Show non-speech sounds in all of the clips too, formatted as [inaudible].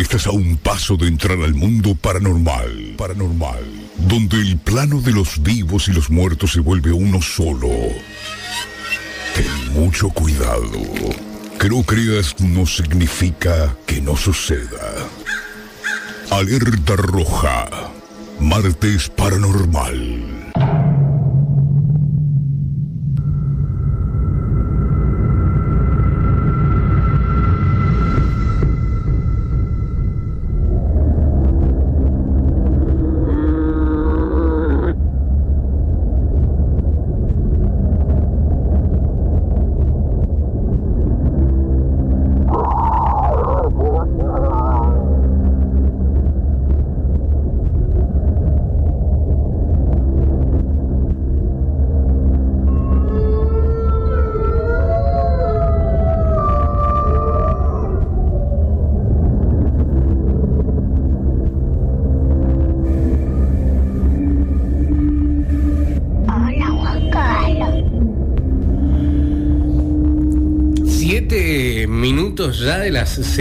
Estás a un paso de entrar al mundo paranormal, paranormal, donde el plano de los vivos y los muertos se vuelve uno solo. Ten mucho cuidado. Que no creas no significa que no suceda. Alerta roja. Martes paranormal.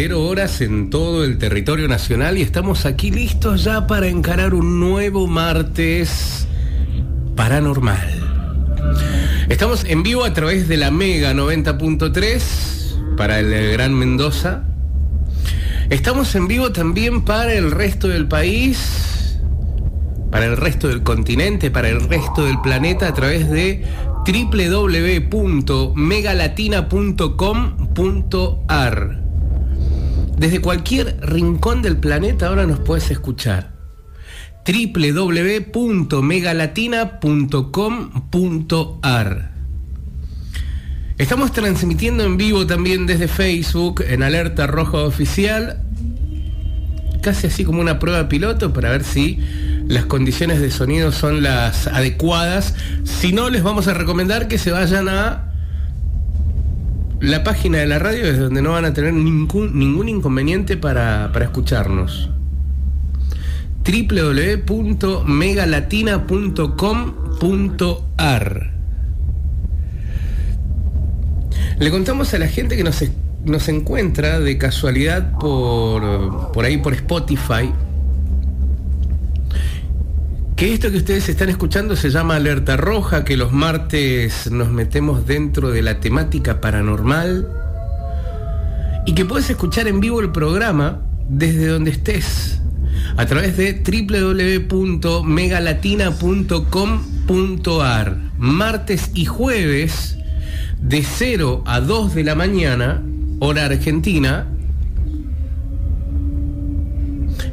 Cero horas en todo el territorio nacional y estamos aquí listos ya para encarar un nuevo martes paranormal. Estamos en vivo a través de la Mega 90.3 para el Gran Mendoza. Estamos en vivo también para el resto del país, para el resto del continente, para el resto del planeta a través de www.megalatina.com.ar. Desde cualquier rincón del planeta ahora nos puedes escuchar. www.megalatina.com.ar. Estamos transmitiendo en vivo también desde Facebook en Alerta Roja Oficial, casi así como una prueba piloto para ver si las condiciones de sonido son las adecuadas. Si no, les vamos a recomendar que se vayan a la página de la radio, desde donde no van a tener ningún, ningún inconveniente para, para escucharnos. www.megalatina.com.ar Le contamos a la gente que nos, nos encuentra de casualidad por, por ahí por Spotify que esto que ustedes están escuchando se llama Alerta Roja, que los martes nos metemos dentro de la temática paranormal y que puedes escuchar en vivo el programa desde donde estés a través de www.megalatina.com.ar martes y jueves de 0 a 2 de la mañana, hora argentina,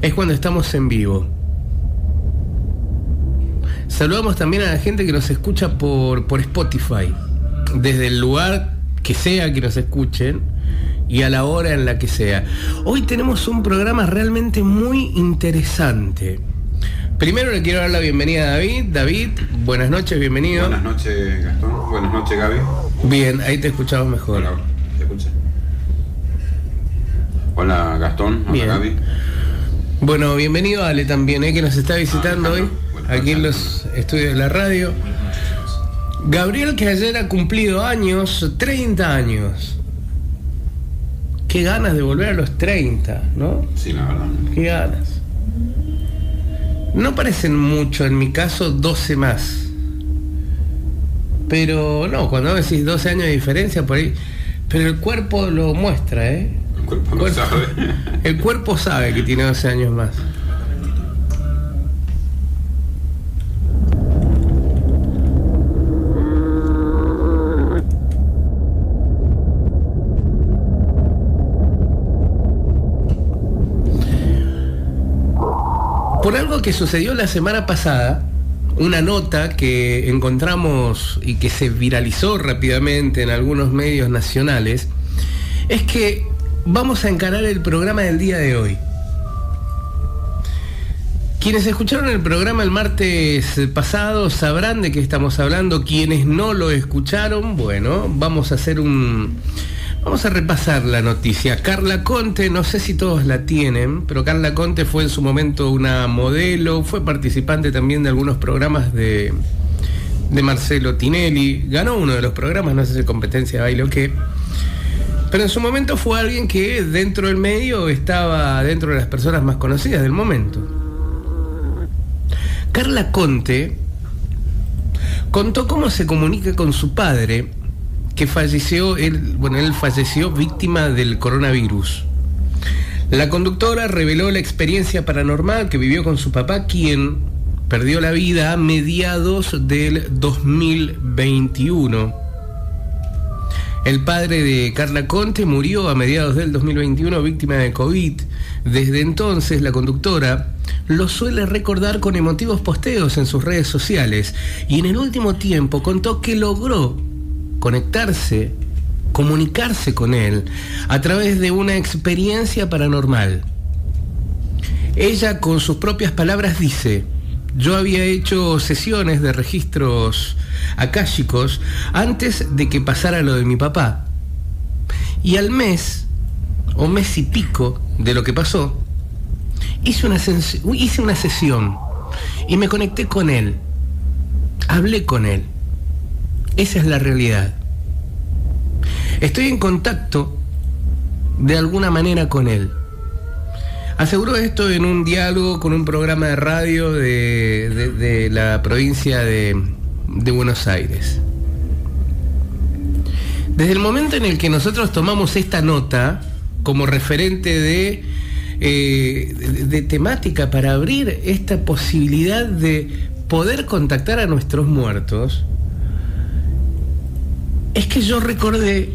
es cuando estamos en vivo. Saludamos también a la gente que nos escucha por, por Spotify, desde el lugar que sea que nos escuchen y a la hora en la que sea. Hoy tenemos un programa realmente muy interesante. Primero le quiero dar la bienvenida a David. David, buenas noches, bienvenido. Buenas noches, Gastón. Buenas noches, Gaby. Bien, ahí te escuchamos mejor. Hola, ¿te escucha? Hola, Gastón. Hola, Bien. Gaby. Bueno, bienvenido Ale también, ¿eh? que nos está visitando Ah, hoy, aquí en los estudios de la radio. Gabriel, que ayer ha cumplido años, 30 años. Qué ganas de volver a los 30, ¿no? Sí, la verdad. Qué ganas. No parecen mucho, en mi caso 12 más. Pero no, cuando decís 12 años de diferencia por ahí. Pero el cuerpo lo muestra, ¿eh? El cuerpo no Cuerpo- sabe. El cuerpo sabe que tiene 12 años más. Por algo que sucedió la semana pasada, una nota que encontramos y que se viralizó rápidamente en algunos medios nacionales, es que vamos a encarar el programa del día de hoy. Quienes escucharon el programa el martes pasado sabrán de qué estamos hablando. Quienes no lo escucharon, bueno, vamos a hacer un... Vamos a repasar la noticia. Carla Conte, no sé si todos la tienen, pero Carla Conte fue en su momento una modelo, fue participante también de algunos programas de, de Marcelo Tinelli, ganó uno de los programas, no sé si competencia de baile o qué. Pero en su momento fue alguien que dentro del medio estaba dentro de las personas más conocidas del momento. Carla Conte contó cómo se comunica con su padre, que falleció, él, bueno, él falleció víctima del coronavirus. La conductora reveló la experiencia paranormal que vivió con su papá, quien perdió la vida a mediados del 2021 el padre de Carla Conte murió a mediados del 2021 víctima de COVID. Desde entonces la conductora lo suele recordar con emotivos posteos en sus redes sociales y en el último tiempo contó que logró conectarse, comunicarse con él a través de una experiencia paranormal. Ella con sus propias palabras dice, yo había hecho sesiones de registros akáshicos antes de que pasara lo de mi papá. Y al mes, o mes y pico de lo que pasó, hice una, hice una sesión y me conecté con él. Hablé con él. Esa es la realidad. Estoy en contacto de alguna manera con él. Aseguró esto en un diálogo con un programa de radio de la provincia de, de Buenos Aires. Desde el momento en el que nosotros tomamos esta nota como referente de, eh, de, temática para abrir esta posibilidad de poder contactar a nuestros muertos, es que yo recordé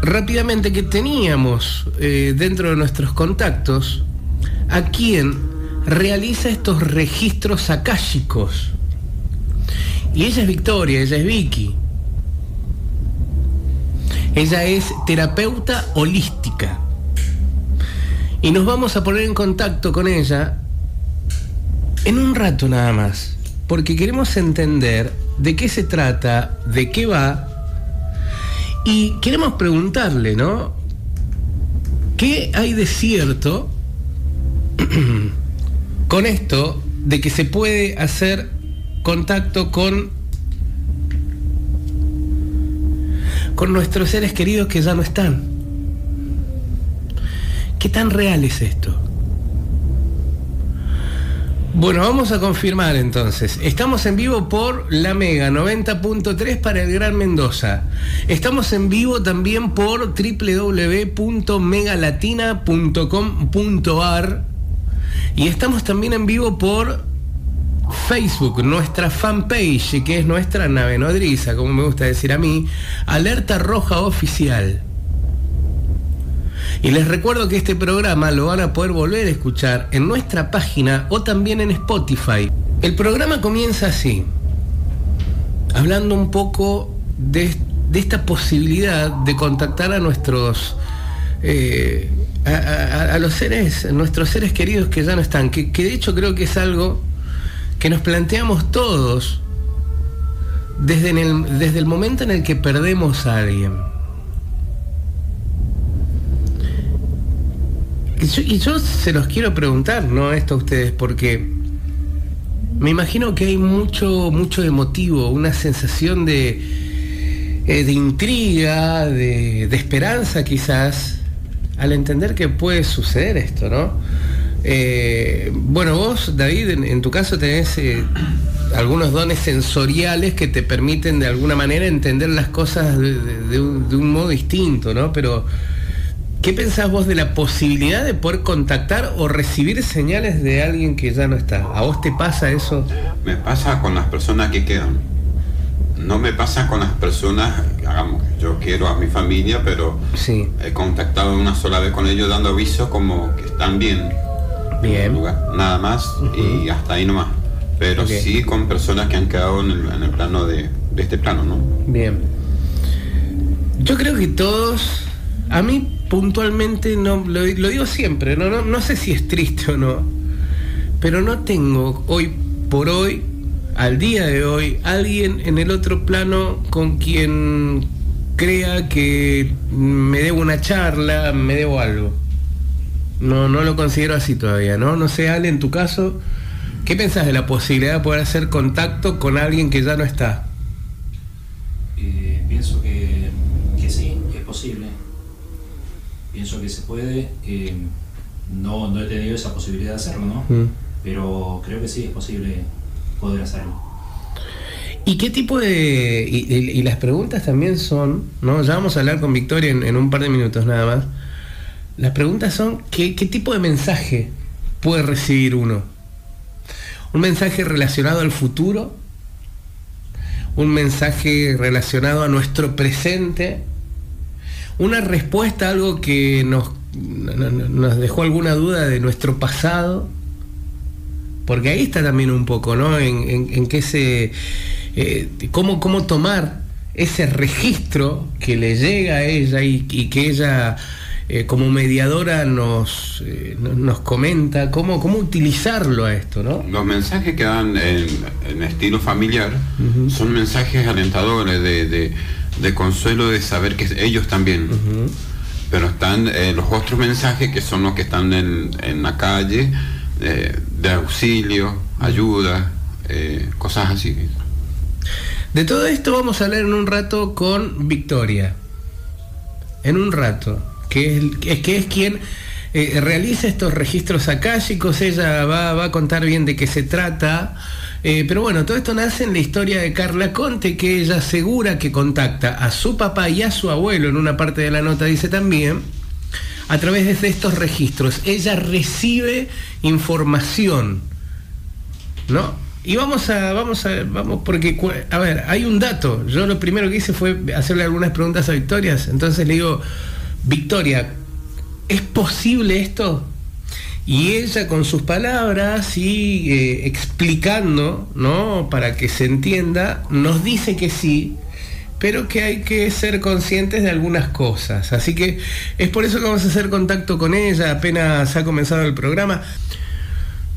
rápidamente que teníamos eh, dentro de nuestros contactos a quien realiza estos registros akáshicos y ella es Victoria, ella es Vicky. Ella es terapeuta holística. Y nos vamos a poner en contacto con ella en un rato nada más. Porque queremos entender de qué se trata, de qué va. Y queremos preguntarle, ¿no? ¿Qué hay de cierto [clears throat] con esto de que se puede hacer contacto con, con nuestros seres queridos que ya no están. ¿Qué tan real es esto? Bueno, vamos a confirmar entonces. Estamos en vivo por La Mega 90.3 para el Gran Mendoza. Estamos en vivo también por www.megalatina.com.ar y estamos también en vivo por Facebook, nuestra fanpage, que es nuestra nave nodriza, como me gusta decir a mí, Alerta Roja Oficial. Y les recuerdo que este programa lo van a poder volver a escuchar en nuestra página o también en Spotify. El programa comienza así, hablando un poco de, esta posibilidad de contactar a nuestros... Eh, a, los seres, nuestros seres queridos que ya no están, que de hecho creo que es algo que nos planteamos todos desde, el, desde el momento en el que perdemos a alguien. Y yo, se los quiero preguntar, ¿no? Esto a ustedes, porque me imagino que hay mucho, mucho emotivo, una sensación de, eh, de intriga, de, de esperanza quizás, al entender que puede suceder esto, ¿no? Eh, bueno, vos, David, en, tu caso tenés eh, algunos dones sensoriales que te permiten de alguna manera entender las cosas de, un, modo distinto, ¿no? Pero, ¿qué pensás vos de la posibilidad de poder contactar o recibir señales de alguien que ya no está? ¿A vos te pasa eso? Me pasa con las personas que quedan. No me pasa con las personas, hagamos, yo quiero a mi familia, pero he contactado una sola vez con ellos dando aviso como que están bien Bien. nada más y hasta ahí nomás. Pero sí con personas que han quedado en el, plano de, este plano, ¿no? Bien. Yo creo que todos, a mí puntualmente, no lo, digo siempre, no, no, no sé si es triste o no, pero no tengo hoy por hoy, al día de hoy, alguien en el otro plano con quien crea que me debo una charla, me debo algo. No, no lo considero así todavía, ¿no? No sé, Ale, en tu caso, ¿qué pensás de la posibilidad de poder hacer contacto con alguien que ya no está? Eh, pienso que, sí, que es posible. Pienso que se puede. Eh, no, no he tenido esa posibilidad de hacerlo, ¿no? Mm. Pero creo que sí es posible poder hacerlo. ¿Y qué tipo de... Y, las preguntas también son, ¿no? Ya vamos a hablar con Victoria en, un par de minutos nada más. Las preguntas son, ¿qué, ¿qué tipo de mensaje puede recibir uno? ¿Un mensaje relacionado al futuro? ¿Un mensaje relacionado a nuestro presente? ¿Una respuesta a algo que nos nos dejó alguna duda de nuestro pasado, porque ahí está también un poco, ¿no? En, qué se. Eh, cómo, cómo, tomar ese registro que le llega a ella y, que ella. Eh, como mediadora nos, eh, nos comenta cómo, cómo utilizarlo a esto, ¿no? Los mensajes que dan en, estilo familiar son mensajes alentadores de, consuelo de saber que ellos también pero están eh, los otros mensajes que son los que están en, la calle, eh, de auxilio, ayuda, eh, cosas así. De todo esto vamos a hablar en un rato con Victoria. En un rato, que es, que es quien realiza estos registros akáshicos. Ella va, va a contar bien de qué se trata. Eh, pero bueno, todo esto nace en la historia de Carla Conte, que ella asegura que contacta a su papá y a su abuelo, en una parte de la nota dice también, a través de estos registros. Ella recibe información, ¿no? Y vamos a, vamos a, vamos, porque, a ver, hay un dato. Yo lo primero que hice fue hacerle algunas preguntas a Victoria. Entonces le digo, Victoria, ¿es posible esto? Y ella con sus palabras y eh, explicando, ¿no? Para que se entienda, nos dice que sí, pero que hay que ser conscientes de algunas cosas. Así que es por eso que vamos a hacer contacto con ella, apenas ha comenzado el programa.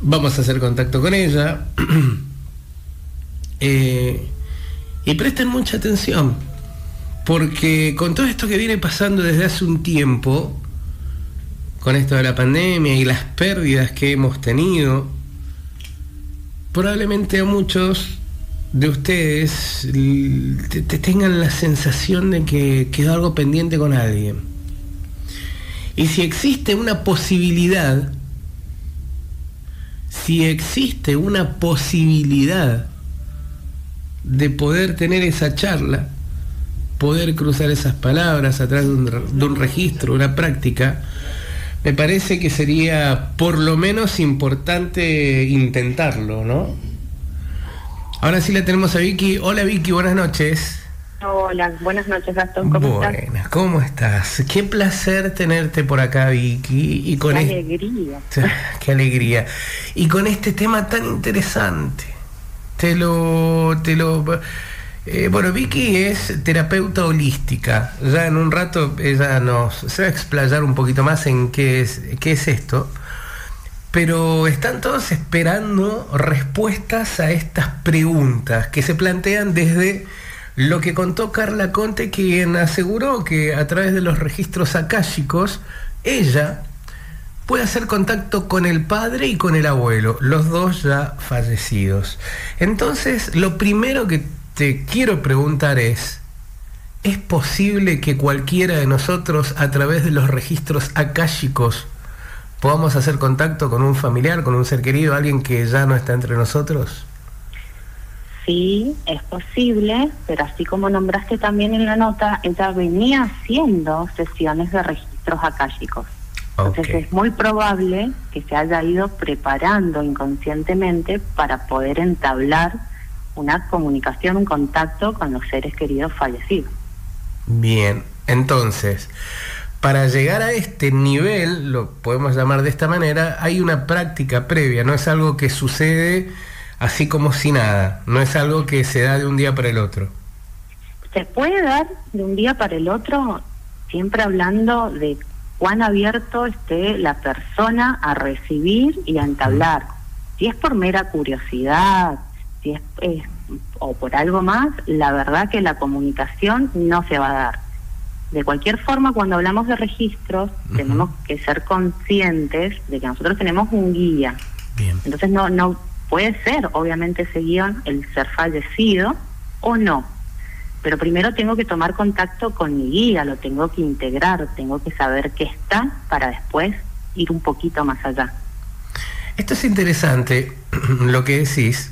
Vamos a hacer contacto con ella. [clears throat] Eh, y presten mucha atención, porque con todo esto que viene pasando desde hace un tiempo, con esto de la pandemia y las pérdidas que hemos tenido, probablemente a muchos de ustedes te, tengan la sensación de que quedó algo pendiente con alguien. Y si existe una posibilidad, si existe una posibilidad de poder tener esa charla, poder cruzar esas palabras a través de un, de un registro, una práctica, me parece que sería por lo menos importante intentarlo, ¿no? Ahora sí la tenemos a Vicky. Hola Vicky, buenas noches. Hola, buenas noches Gastón, ¿cómo Buenas, ¿cómo estás? Qué placer tenerte por acá Vicky. Y con qué alegría. [laughs] Qué alegría. Y con este tema tan interesante. Te lo... Te lo eh, bueno, Vicky es terapeuta holística. Ya en un rato ella nos se va a explayar un poquito más en qué es, qué es esto. Pero están todos esperando respuestas a estas preguntas que se plantean desde lo que contó Carla Conte, quien aseguró que a través de los registros akáshicos, ella puede hacer contacto con el padre y con el abuelo, los dos ya fallecidos. Entonces, lo primero que te quiero preguntar es, ¿es posible que cualquiera de nosotros a través de los registros akáshicos podamos hacer contacto con un familiar, con un ser querido, alguien que ya no está entre nosotros? Sí, es posible, pero así como nombraste también en la nota, ella venía haciendo sesiones de registros akáshicos. Entonces es muy probable que se haya ido preparando inconscientemente para poder entablar una comunicación, un contacto con los seres queridos fallecidos. Bien, entonces, para llegar a este nivel, lo podemos llamar de esta manera, hay una práctica previa, no es algo que sucede así como si nada, no es algo que se da de un día para el otro. Se puede dar de un día para el otro, siempre hablando de cuán abierto esté la persona a recibir y a entablar. Si es por mera curiosidad, si es, o por algo más, la verdad que la comunicación no se va a dar. De cualquier forma, cuando hablamos de registros, tenemos que ser conscientes de que nosotros tenemos un guía. Entonces no, no puede ser, obviamente, ese guion el ser fallecido o no. pero primero tengo que tomar contacto con mi guía, lo tengo que integrar, tengo que saber qué está para después ir un poquito más allá. Esto es interesante [clears throat] lo que decís,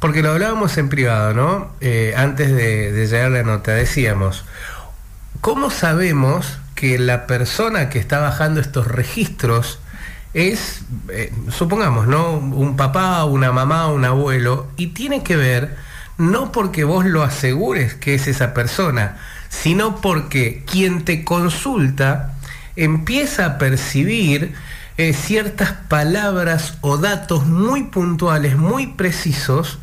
porque lo hablábamos en privado, ¿no? Eh, antes de, llegar la nota, decíamos, ¿cómo sabemos que la persona que está bajando estos registros es, eh, supongamos, ¿no? Un papá, una mamá, un abuelo, y tiene que ver no porque vos lo asegures que es esa persona, sino porque quien te consulta empieza a percibir eh, ciertas palabras o datos muy puntuales, muy precisos,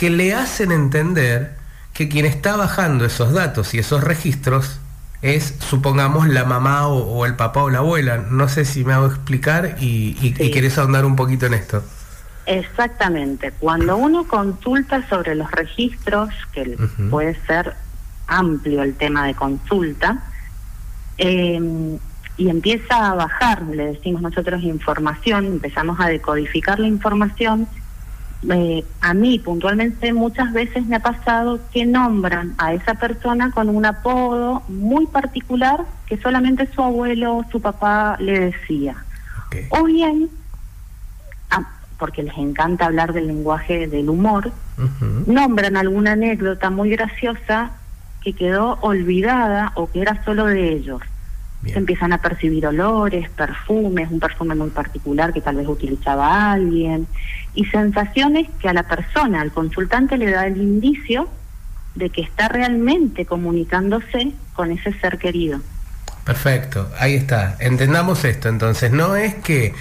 que le hacen entender que quien está bajando esos datos y esos registros es, supongamos, la mamá o, el papá o la abuela. No sé si me hago explicar y, y, querés ahondar un poquito en esto. Exactamente. Cuando uno consulta sobre los registros, que puede ser amplio el tema de consulta, em, y empieza a bajar, le decimos nosotros información, empezamos a decodificar la información, eh, a mí puntualmente muchas veces me ha pasado que nombran a esa persona con un apodo muy particular que solamente su abuelo o su papá le decía. O bien, ah, porque les encanta hablar del lenguaje del humor, nombran alguna anécdota muy graciosa que quedó olvidada o que era solo de ellos. Se empiezan a percibir olores, perfumes, un perfume muy particular que tal vez utilizaba alguien, y sensaciones que a la persona, al consultante, le da el indicio de que está realmente comunicándose con ese ser querido. Perfecto, ahí está. Entendamos esto. Entonces, no es que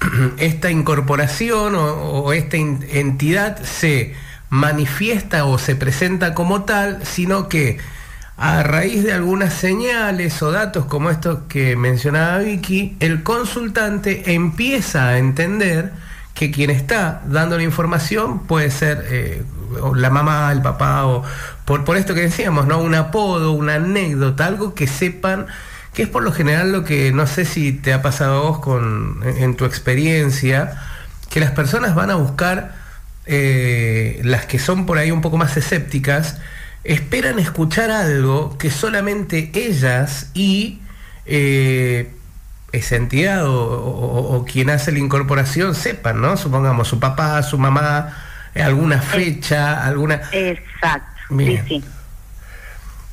[clears throat] esta incorporación o esta entidad se manifiesta o se presenta como tal, sino que a raíz de algunas señales o datos como estos que mencionaba Vicky, el consultante empieza a entender que quien está dando la información puede ser eh, la mamá, el papá, o por, por esto que decíamos, ¿no? Un apodo, una anécdota, algo que sepan, que es por lo general lo que no sé si te ha pasado a vos con, en, tu experiencia, que las personas van a buscar eh, las que son por ahí un poco más escépticas, esperan escuchar algo que solamente ellas y eh, esa entidad o, quien hace la incorporación sepan, ¿no? Supongamos su papá, su mamá, eh, alguna fecha, alguna... Exacto, sí, sí.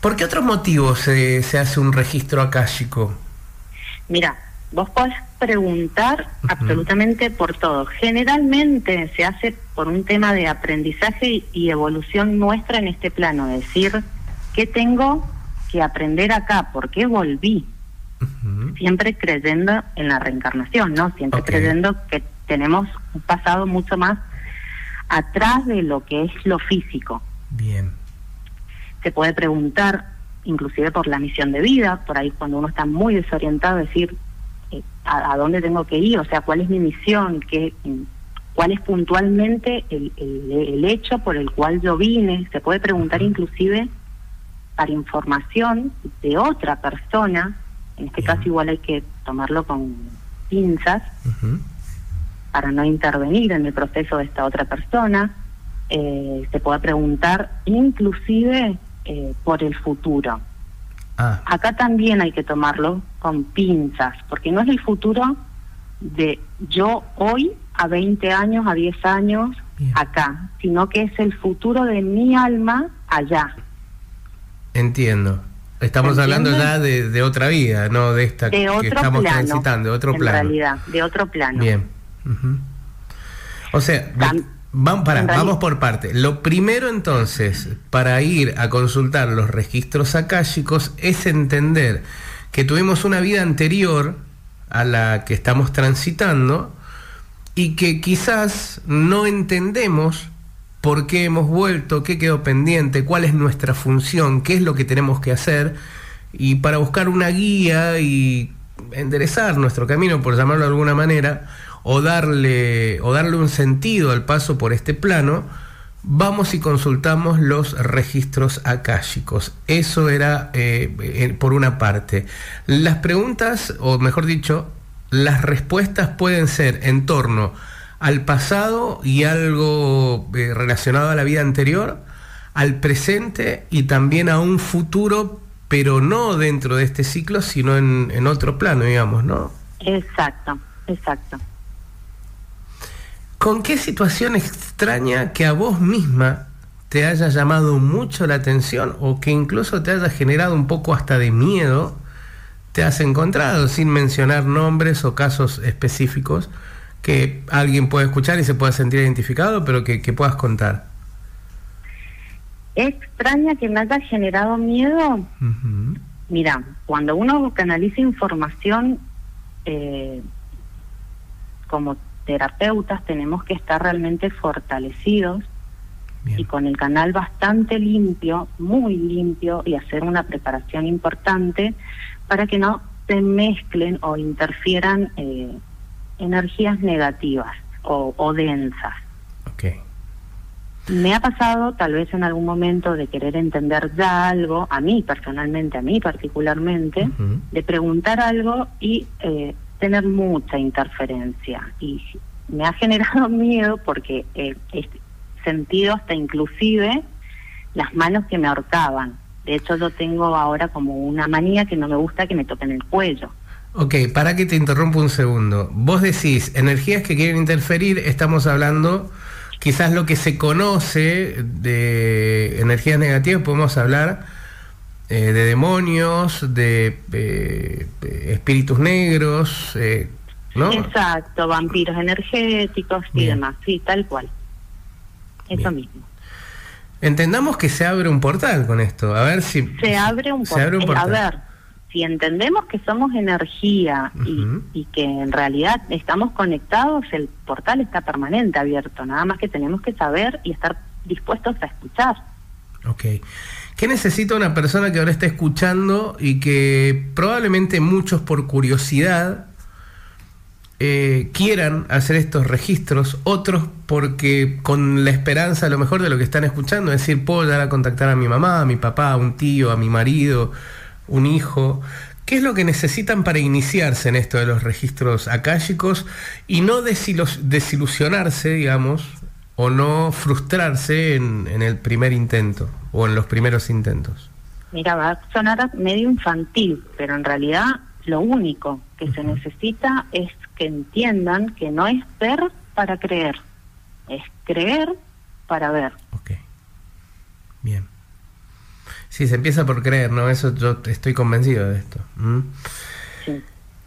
¿Por qué otros motivos se, se hace un registro akáshico? Mira, vos podés preguntar absolutamente por todo. Generalmente se hace por un tema de aprendizaje y evolución nuestra en este plano, es decir, ¿qué tengo que aprender acá? ¿Por qué volví? Siempre creyendo en la reencarnación, ¿no? Siempre creyendo que tenemos un pasado mucho más atrás de lo que es lo físico. Bien. Se puede preguntar, inclusive por la misión de vida, por ahí cuando uno está muy desorientado, decir, a, dónde tengo que ir, o sea, cuál es mi misión, qué, cuál es puntualmente el, el, hecho por el cual yo vine. Se puede preguntar inclusive para información de otra persona, en este caso igual hay que tomarlo con pinzas para no intervenir en el proceso de esta otra persona. Eh, se puede preguntar inclusive eh, por el futuro. Ah. Acá también hay que tomarlo con pinzas, porque no es el futuro de yo hoy a 20 años, a 10 años, acá, sino que es el futuro de mi alma allá. Entiendo. Estamos hablando ya de, otra vida, no de esta que estamos transitando, de otro plano. En realidad, de otro plano. Bien. O sea, Vamos, vamos por parte. Lo primero entonces, para ir a consultar los registros akáshicos, es entender que tuvimos una vida anterior a la que estamos transitando y que quizás no entendemos por qué hemos vuelto, qué quedó pendiente, cuál es nuestra función, qué es lo que tenemos que hacer, y para buscar una guía y enderezar nuestro camino, por llamarlo de alguna manera, o darle, o darle un sentido al paso por este plano, vamos y consultamos los registros akáshicos. Eso era eh, por una parte. Las preguntas, o mejor dicho, las respuestas pueden ser en torno al pasado y algo eh, relacionado a la vida anterior, al presente y también a un futuro, pero no dentro de este ciclo, sino en, en otro plano, digamos, ¿no? Exacto, exacto. ¿Con qué situación extraña que a vos misma te haya llamado mucho la atención o que incluso te haya generado un poco hasta de miedo, te has encontrado, sin mencionar nombres o casos específicos, que alguien puede escuchar y se pueda sentir identificado, pero que, puedas contar? extraña que me haya generado miedo. Mira, cuando uno canaliza información eh, como terapeutas tenemos que estar realmente fortalecidos y con el canal bastante limpio, muy limpio y hacer una preparación importante para que no se mezclen o interfieran eh, energías negativas o, densas. Okay. Me ha pasado tal vez en algún momento de querer entender ya algo, a mí personalmente, a mí particularmente, de preguntar algo y eh, tener mucha interferencia. Y me ha generado [laughs] miedo porque he sentido hasta inclusive las manos que me ahorcaban. De hecho, yo tengo ahora como una manía que no me gusta que me toquen el cuello. Ok, para que te interrumpa un segundo. Vos decís, energías que quieren interferir, estamos hablando, quizás lo que se conoce de energías negativas, podemos hablar eh, de demonios, de eh, espíritus negros, eh, ¿no? Exacto, vampiros energéticos y demás, sí, tal cual. Eso mismo. Entendamos que se abre un portal con esto, a ver si... Se abre un, se abre un portal. A ver, si entendemos que somos energía y, que en realidad estamos conectados, el portal está permanente abierto, nada más que tenemos que saber y estar dispuestos a escuchar. Ok. ¿Qué necesita una persona que ahora está escuchando y que probablemente muchos por curiosidad eh, quieran hacer estos registros, otros porque con la esperanza a lo mejor de lo que están escuchando, es decir, puedo llegar a contactar a mi mamá, a mi papá, a un tío, a mi marido, un hijo. ¿Qué es lo que necesitan para iniciarse en esto de los registros akáshicos y no desilusionarse, digamos, o no frustrarse en, en, el primer intento o en los primeros intentos? Mira, va a sonar medio infantil, pero en realidad lo único que se necesita es que entiendan que no es ver para creer, es creer para ver. Ok. Bien. Sí, se empieza por creer, ¿no? Eso yo estoy convencido de esto. Sí.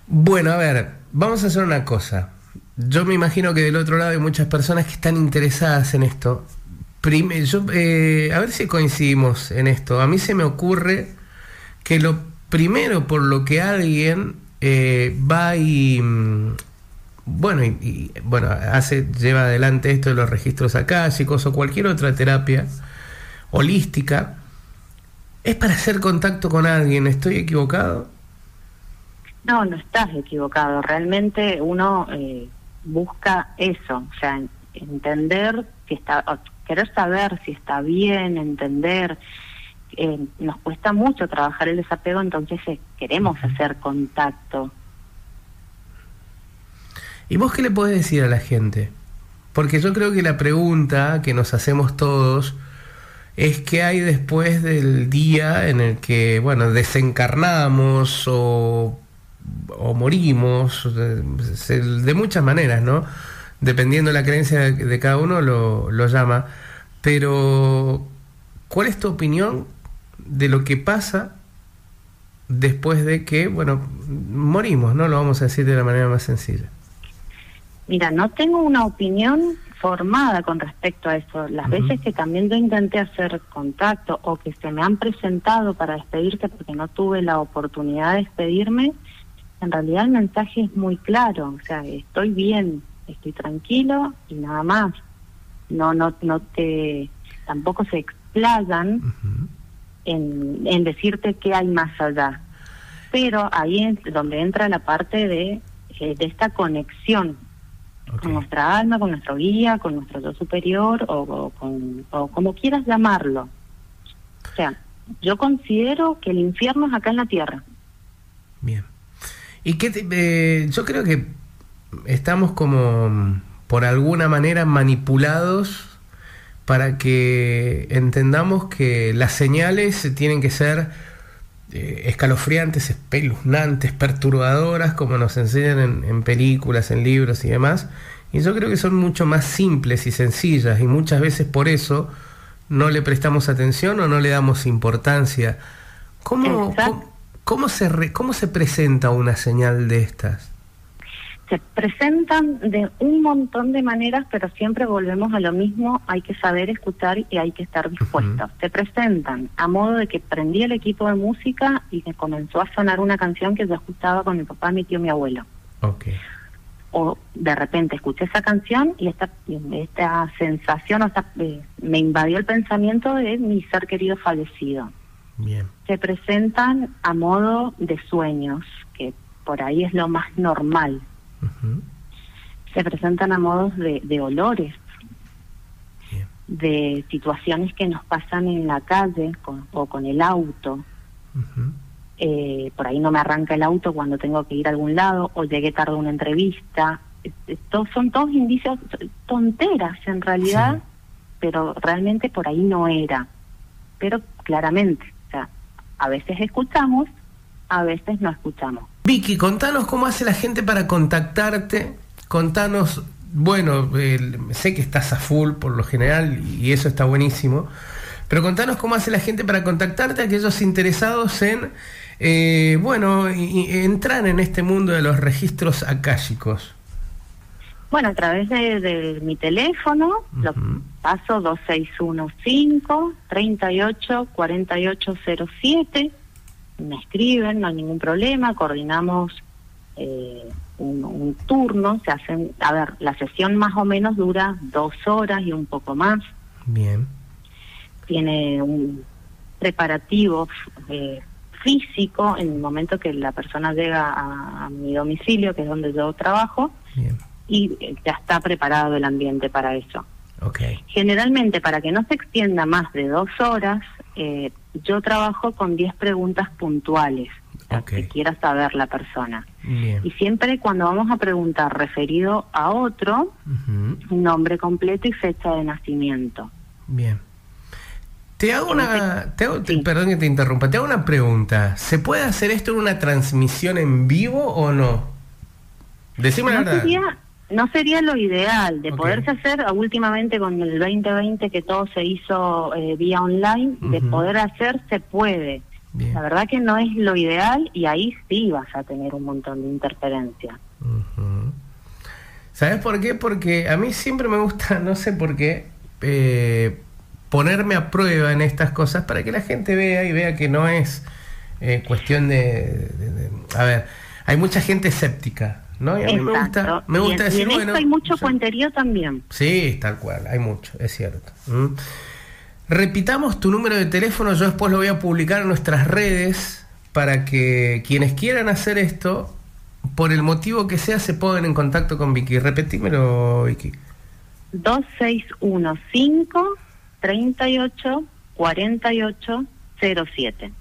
Bueno, a ver, vamos a hacer una cosa. Yo me imagino que del otro lado hay muchas personas que están interesadas en esto. yo, eh, a ver si coincidimos en esto. A mí se me ocurre que lo primero por lo que alguien eh, va y mm, bueno y, bueno hace lleva adelante esto de los registros akáshicos o cualquier otra terapia holística ¿Es para hacer contacto con alguien? ¿Estoy equivocado? No, no estás equivocado. Realmente uno eh, busca eso, o sea, entender que está, querer saber si está bien, entender. Eh, nos cuesta mucho trabajar el desapego, entonces eh, queremos hacer contacto. ¿Y vos qué le podés decir a la gente? Porque yo creo que la pregunta que nos hacemos todos es que hay después del día en el que, bueno, desencarnamos o, morimos, de, muchas maneras, ¿no? Dependiendo de la creencia de, cada uno lo, lo, llama. Pero, ¿cuál es tu opinión de lo que pasa después de que, bueno, morimos, ¿no? Lo vamos a decir de la manera más sencilla. Mira, no tengo una opinión formada con respecto a eso. Las veces que también yo intenté hacer contacto o que se me han presentado para despedirse porque no tuve la oportunidad de despedirme, en realidad el mensaje es muy claro, o sea, estoy bien, estoy tranquilo y nada más. No no no te tampoco se explayan en, en decirte qué hay más allá. Pero ahí es donde entra la parte de, eh, de esta conexión con nuestra alma, con nuestro guía, con nuestro yo superior o, con, como quieras llamarlo. O sea, yo considero que el infierno es acá en la tierra. Bien. Y que eh, yo creo que estamos como por alguna manera manipulados para que entendamos que las señales tienen que ser eh, escalofriantes, espeluznantes, perturbadoras, como nos enseñan en, películas, en libros y demás. Y yo creo que son mucho más simples y sencillas y muchas veces por eso no le prestamos atención o no le damos importancia. ¿Cómo, cómo, se, cómo se presenta una señal de estas? Se presentan de un montón de maneras, pero siempre volvemos a lo mismo, hay que saber escuchar y hay que estar dispuestos. Se presentan a modo de que prendí el equipo de música y que comenzó a sonar una canción que yo escuchaba con mi papá, mi tío, mi abuelo. Okay. O de repente escuché esa canción y esta, esta sensación, o sea, eh, me invadió el pensamiento de mi ser querido fallecido. Bien. Se presentan a modo de sueños, que por ahí es lo más normal se presentan a modos de, olores, de situaciones que nos pasan en la calle o con el auto. Eh, por ahí no me arranca el auto cuando tengo que ir a algún lado o llegué tarde a una entrevista. Estos son todos indicios, tonteras en realidad, pero realmente por ahí no era. Pero claramente, o sea, a veces escuchamos, a veces no escuchamos. Vicky, contanos cómo hace la gente para contactarte. Contanos, bueno, sé que estás a full por lo general y eso está buenísimo, pero contanos cómo hace la gente para contactarte, aquellos interesados en, eh, bueno, entrar en este mundo de los registros akáshicos. Bueno, a través de, mi teléfono, lo paso 2615 38 4807 me escriben, no hay ningún problema, coordinamos eh, un, turno, se hacen, a ver, la sesión más o menos dura dos horas y un poco más. Bien. Tiene un preparativo eh, físico en el momento que la persona llega a, mi domicilio, que es donde yo trabajo, y eh, ya está preparado el ambiente para eso. Okay. Generalmente, para que no se extienda más de dos horas, eh, yo trabajo con 10 preguntas puntuales que quiera saber la persona. Y siempre cuando vamos a preguntar referido a otro, nombre completo y fecha de nacimiento. Bien. Te hago una, perdón que te interrumpa, te hago una pregunta. ¿Se puede hacer esto en una transmisión en vivo o no? Decime la verdad no sería lo ideal de poderse hacer últimamente con el 2020 que todo se hizo eh, vía online de poder hacer se puede. La verdad que no es lo ideal y ahí sí vas a tener un montón de interferencia. Sabes por qué porque a mí siempre me gusta [laughs] no sé por qué eh, ponerme a prueba en estas cosas para que la gente vea y vea que no es eh, cuestión de, a ver hay mucha gente escéptica ¿no? Y a mí me gusta, me gusta decir, en hay mucho puenterío también. Sí, tal cual, hay mucho, es cierto. Repitamos tu número de teléfono, yo después lo voy a publicar en nuestras redes para que quienes quieran hacer esto, por el motivo que sea, se pongan en contacto con Vicky. Repetímelo, Vicky. 2615 38 48 07.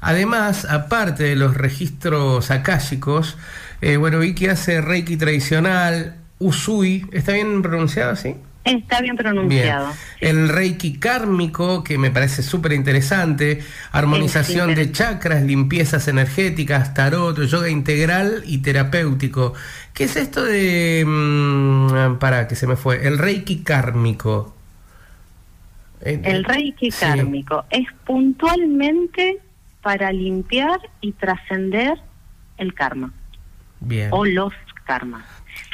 Además, aparte de los registros akáshicos, eh, bueno, Vicky hace Reiki tradicional, Usui, ¿está bien pronunciado así? Está bien pronunciado. El Reiki kármico, que me parece súper interesante, armonización de chakras, limpiezas energéticas, tarot, yoga integral y terapéutico. ¿Qué es esto de... Mm, para, que se me fue. El Reiki kármico. El Reiki kármico es puntualmente para limpiar y trascender el karma. Bien. O los karmas.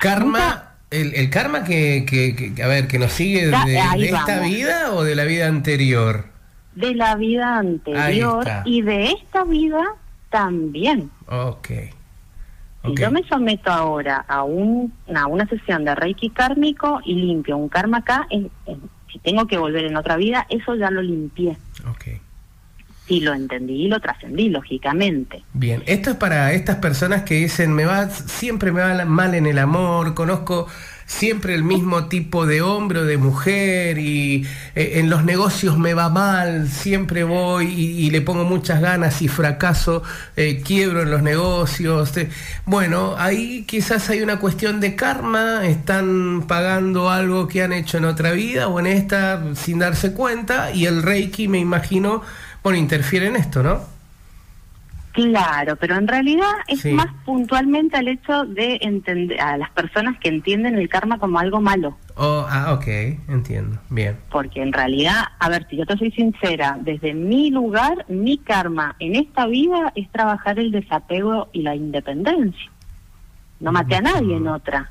Karma, el, karma que, que, a ver, que nos sigue de, esta vida o de la vida anterior. De la vida anterior y de esta vida también. Ok. Si yo me someto ahora a, un, a una sesión de Reiki kármico y limpio un karma acá, si tengo que volver en otra vida, eso ya lo limpié. Ok y lo entendí y lo trascendí, lógicamente. Bien, esto es para estas personas que dicen, me va, siempre me va mal en el amor, conozco siempre el mismo tipo de hombre o de mujer y eh, en los negocios me va mal, siempre voy y, le pongo muchas ganas y fracaso, eh, quiebro en los negocios. bueno, ahí quizás hay una cuestión de karma, están pagando algo que han hecho en otra vida o en esta sin darse cuenta y el Reiki me imagino, bueno, interfiere en esto, ¿no? Claro, pero en realidad es más puntualmente al hecho de entender a las personas que entienden el karma como algo malo. Oh, ah, ok, entiendo, bien. Porque en realidad, a ver, si yo te soy sincera, desde mi lugar, mi karma en esta vida es trabajar el desapego y la independencia. No maté a nadie en otra.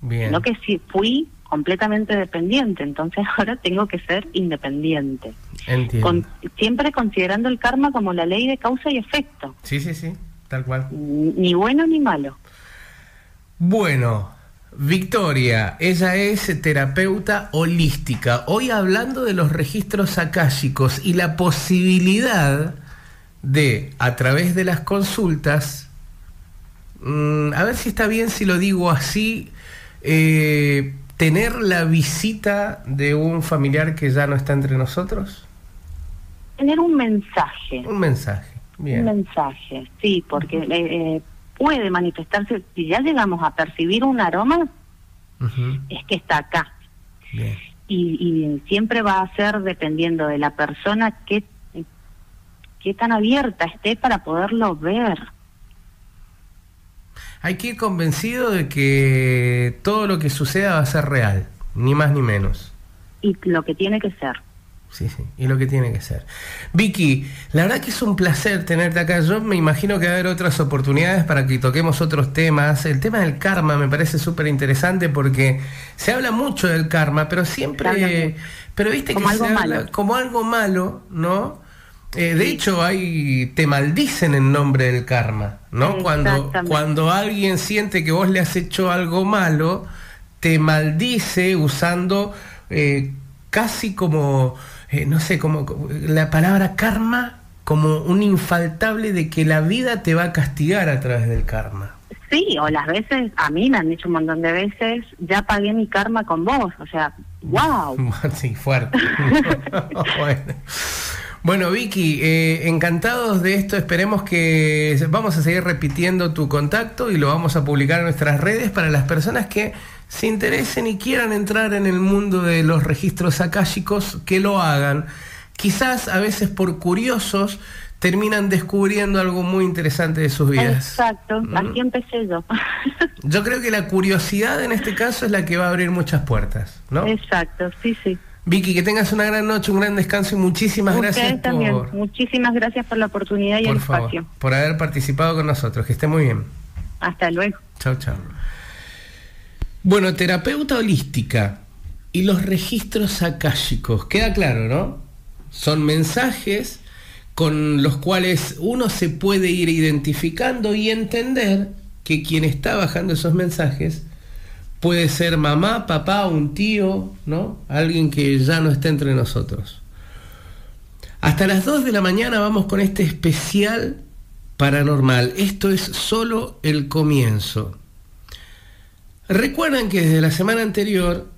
Bien. No que si fui completamente dependiente, entonces [laughs] ahora tengo que ser independiente. Entiendo. siempre considerando el karma como la ley de causa y efecto. Sí, sí, sí, tal cual. Ni bueno ni malo. Bueno, Victoria, ella es terapeuta holística. Hoy hablando de los registros akáshicos y la posibilidad de, a través de las consultas, mm, a ver si está bien si lo digo así, eh, tener la visita de un familiar que ya no está entre nosotros? Tener un mensaje. Un mensaje, bien. Un mensaje, sí, porque eh, eh, puede manifestarse, si ya llegamos a percibir un aroma, es que está acá. Bien. Y, siempre va a ser dependiendo de la persona que qué tan abierta esté para poderlo ver. Hay que ir convencido de que todo lo que suceda va a ser real, ni más ni menos. Y lo que tiene que ser. Sí, sí, y lo que tiene que ser. Vicky, la verdad que es un placer tenerte acá. Yo me imagino que va a haber otras oportunidades para que toquemos otros temas. El tema del karma me parece súper interesante porque se habla mucho del karma, pero siempre... Pero viste que se habla como algo malo, ¿no? Eh, de hecho, hay, te maldicen en nombre del karma, ¿no? Cuando, cuando alguien siente que vos le has hecho algo malo, te maldice usando eh, casi como, eh, no sé, como la palabra karma como un infaltable de que la vida te va a castigar a través del karma. Sí, o las veces, a mí me han dicho un montón de veces, ya pagué mi karma con vos, o sea, [laughs] wow. Sí, fuerte. [laughs] bueno. Bueno, Vicky, eh, encantados de esto. Esperemos que vamos a seguir repitiendo tu contacto y lo vamos a publicar en nuestras redes para las personas que se interesen y quieran entrar en el mundo de los registros akáshicos, que lo hagan. Quizás a veces por curiosos terminan descubriendo algo muy interesante de sus vidas. Exacto, mm. aquí empecé yo. yo creo que la curiosidad en este caso es la que va a abrir muchas puertas, ¿no? Exacto, sí, sí. Vicky, que tengas una gran noche, un gran descanso y muchísimas gracias también. Muchísimas gracias por la oportunidad y el espacio. por haber participado con nosotros. Que esté muy bien. Hasta luego. Chao, chao. Bueno, terapeuta holística y los registros akáshicos. Queda claro, ¿no? Son mensajes con los cuales uno se puede ir identificando y entender que quien está bajando esos mensajes puede ser mamá, papá, un tío, ¿no? Alguien que ya no está entre nosotros. Hasta las 2 de la mañana vamos con este especial paranormal. Esto es solo el comienzo. Recuerdan que desde la semana anterior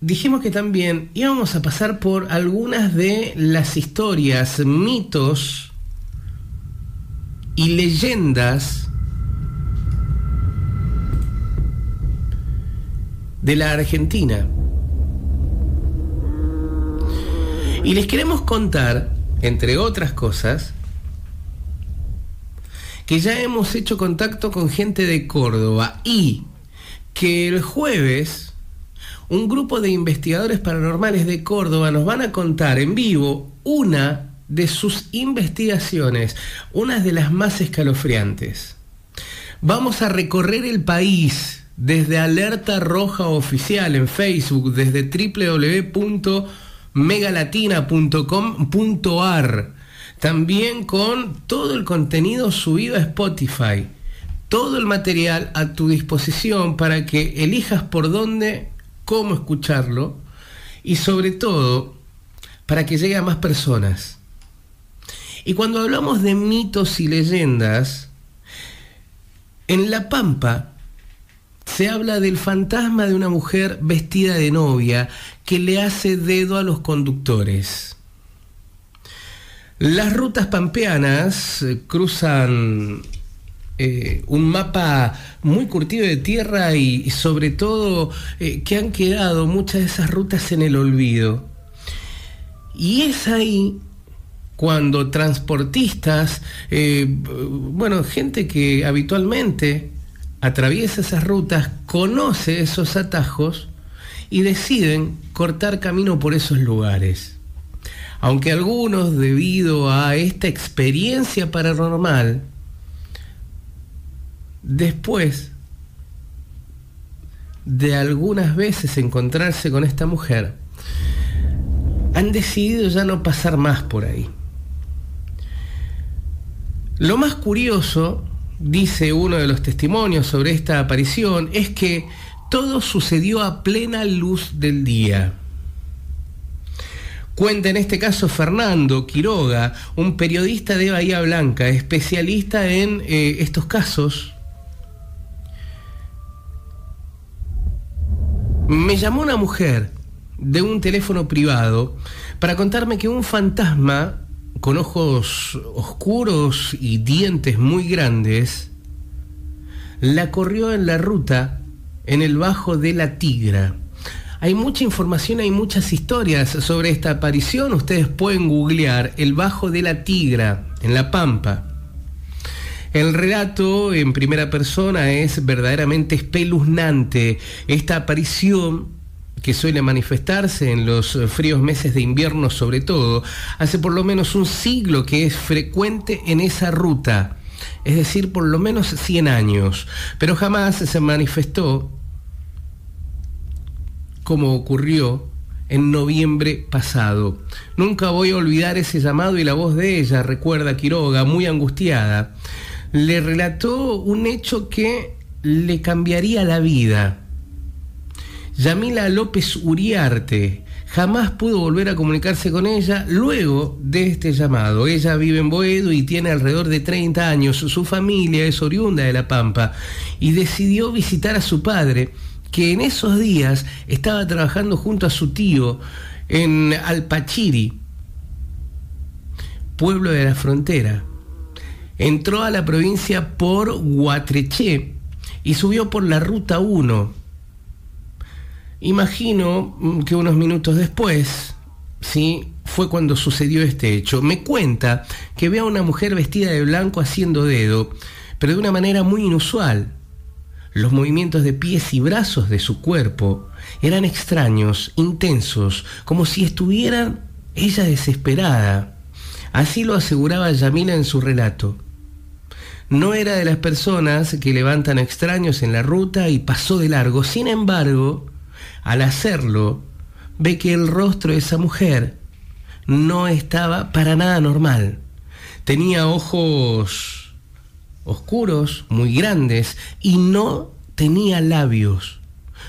dijimos que también íbamos a pasar por algunas de las historias, mitos y leyendas de la Argentina. Y les queremos contar, entre otras cosas, que ya hemos hecho contacto con gente de Córdoba y que el jueves un grupo de investigadores paranormales de Córdoba nos van a contar en vivo una de sus investigaciones, una de las más escalofriantes. Vamos a recorrer el país desde Alerta Roja Oficial en Facebook, desde www.megalatina.com.ar, también con todo el contenido subido a Spotify, todo el material a tu disposición para que elijas por dónde, cómo escucharlo y sobre todo para que llegue a más personas. Y cuando hablamos de mitos y leyendas, en La Pampa se habla del fantasma de una mujer vestida de novia que le hace dedo a los conductores. Las rutas pampeanas eh, cruzan eh, un mapa muy curtido de tierra y, sobre todo eh, que han quedado muchas de esas rutas en el olvido. Y es ahí cuando transportistas, bueno, gente que habitualmente atraviesa esas rutas, conoce esos atajos y deciden cortar camino por esos lugares. Aunque algunos, debido a esta experiencia paranormal, después de algunas veces encontrarse con esta mujer, han decidido ya no pasar más por ahí. Lo más curioso dice uno de los testimonios sobre esta aparición, es que todo sucedió a plena luz del día. Cuenta en este caso Fernando Quiroga, un periodista de Bahía Blanca, especialista en eh, estos casos. Me llamó una mujer de un teléfono privado para contarme que un fantasma con ojos oscuros y dientes muy grandes, la corrió en la ruta en el Bajo de la Tigra. Hay mucha información, hay muchas historias sobre esta aparición. Ustedes pueden googlear el Bajo de la Tigra en La Pampa. El relato en primera persona es verdaderamente espeluznante. Esta aparición que suele manifestarse en los fríos meses de invierno sobre todo, hace por lo menos un siglo que es frecuente en esa ruta, es decir, por lo menos 100 años, pero jamás se manifestó como ocurrió en noviembre pasado. Nunca voy a olvidar ese llamado y la voz de ella, recuerda Quiroga, muy angustiada, le relató un hecho que le cambiaría la vida Yamila López Uriarte. Jamás pudo volver a comunicarse con ella luego de este llamado. Ella vive en Boedo y tiene alrededor de 30 años. Su familia es oriunda de La Pampa y decidió visitar a su padre, que en esos días estaba trabajando junto a su tío en Alpachiri, pueblo de la frontera. Entró a la provincia por Huatreché y subió por la ruta 1 Imagino mm, que unos minutos después, ¿sí? Fue cuando sucedió este hecho. Me cuenta que ve a una mujer vestida de blanco haciendo dedo, pero de una manera muy inusual. Los movimientos de pies y brazos de su cuerpo eran extraños, intensos, como si estuvieran ella desesperada. Así lo aseguraba Yamila en su relato. No era de las personas que levantan extraños en la ruta y pasó de largo. Sin embargo, al hacerlo, ve que el rostro de esa mujer no estaba para nada normal. Tenía ojos oscuros, muy grandes, y no tenía labios.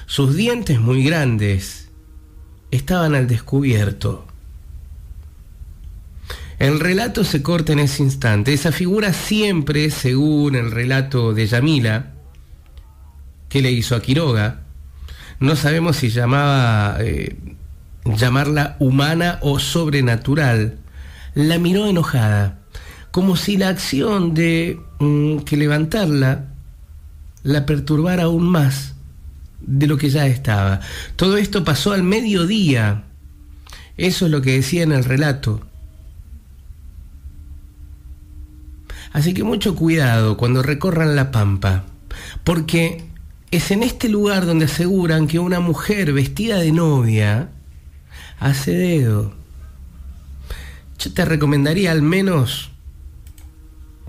Sus dientes muy grandes estaban al descubierto. El relato se corta en ese instante. Esa figura siempre, según el relato de Yamila, que le hizo a Quiroga, no sabemos si llamaba, eh, llamarla humana o sobrenatural, la miró enojada, como si la acción de mm, que levantarla la perturbara aún más de lo que ya estaba. Todo esto pasó al mediodía. Eso es lo que decía en el relato. Así que mucho cuidado cuando recorran la pampa, porque es en este lugar donde aseguran que una mujer vestida de novia hace dedo. Yo te recomendaría al menos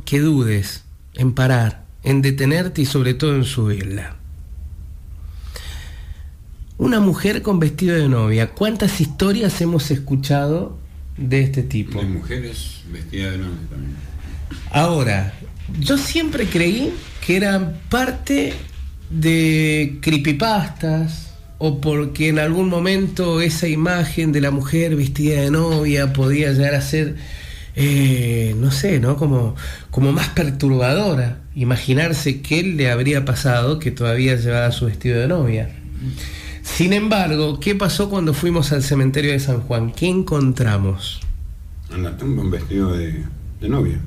que dudes en parar, en detenerte y sobre todo en subirla. Una mujer con vestido de novia. ¿Cuántas historias hemos escuchado de este tipo? De mujeres vestidas de novia también. Ahora, yo siempre creí que eran parte de creepypastas o porque en algún momento esa imagen de la mujer vestida de novia podía llegar a ser eh, no sé, ¿no? Como, como más perturbadora. Imaginarse qué le habría pasado que todavía llevaba su vestido de novia. Sin embargo, ¿qué pasó cuando fuimos al cementerio de San Juan? ¿Qué encontramos? En la tumba un vestido de, de novia.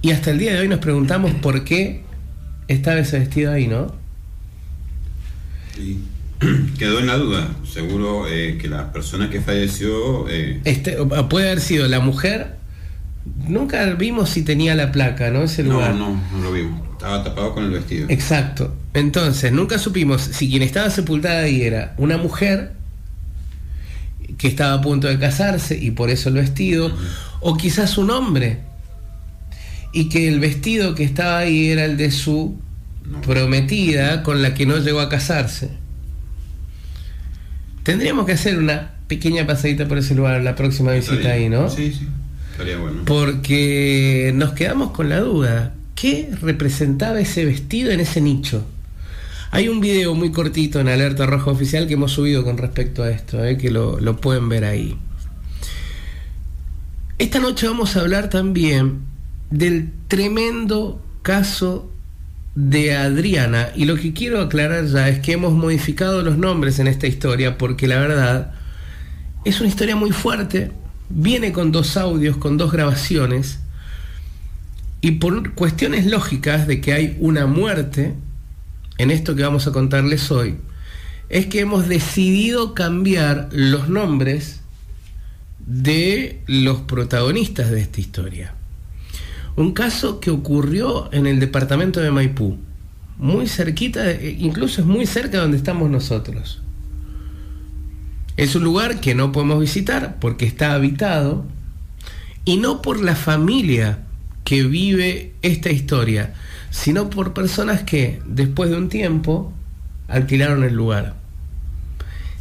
Y hasta el día de hoy nos preguntamos por qué estaba ese vestido ahí, ¿no? Sí. [clears throat] Quedó en la duda. Seguro eh, que la persona que falleció... Eh, este, puede haber sido la mujer. Nunca vimos si tenía la placa, ¿no? Ese lugar. No, no, no lo vimos. Estaba tapado con el vestido. Exacto. Entonces, nunca supimos si quien estaba sepultada ahí era una mujer que estaba a punto de casarse y por eso el vestido, o quizás un hombre y que el vestido que estaba ahí era el de su prometida con la que no llegó a casarse. Tendríamos que hacer una pequeña pasadita por ese lugar la próxima visita ahí, ¿no? Sí, sí. Estaría bueno. Porque nos quedamos con la duda. ¿Qué representaba ese vestido en ese nicho? Hay un video muy cortito en Alerta Roja Oficial que hemos subido con respecto a esto, ¿eh? que lo, lo pueden ver ahí. Esta noche vamos a hablar también del tremendo caso de Adriana. Y lo que quiero aclarar ya es que hemos modificado los nombres en esta historia porque la verdad es una historia muy fuerte. Viene con dos audios, con dos grabaciones. Y por cuestiones lógicas de que hay una muerte en esto que vamos a contarles hoy, es que hemos decidido cambiar los nombres de los protagonistas de esta historia. Un caso que ocurrió en el departamento de Maipú, muy cerquita, eh, incluso es muy cerca de donde estamos nosotros. Es un lugar que no podemos visitar porque está habitado y no por la familia que vive esta historia, sino por personas que después de un tiempo alquilaron el lugar.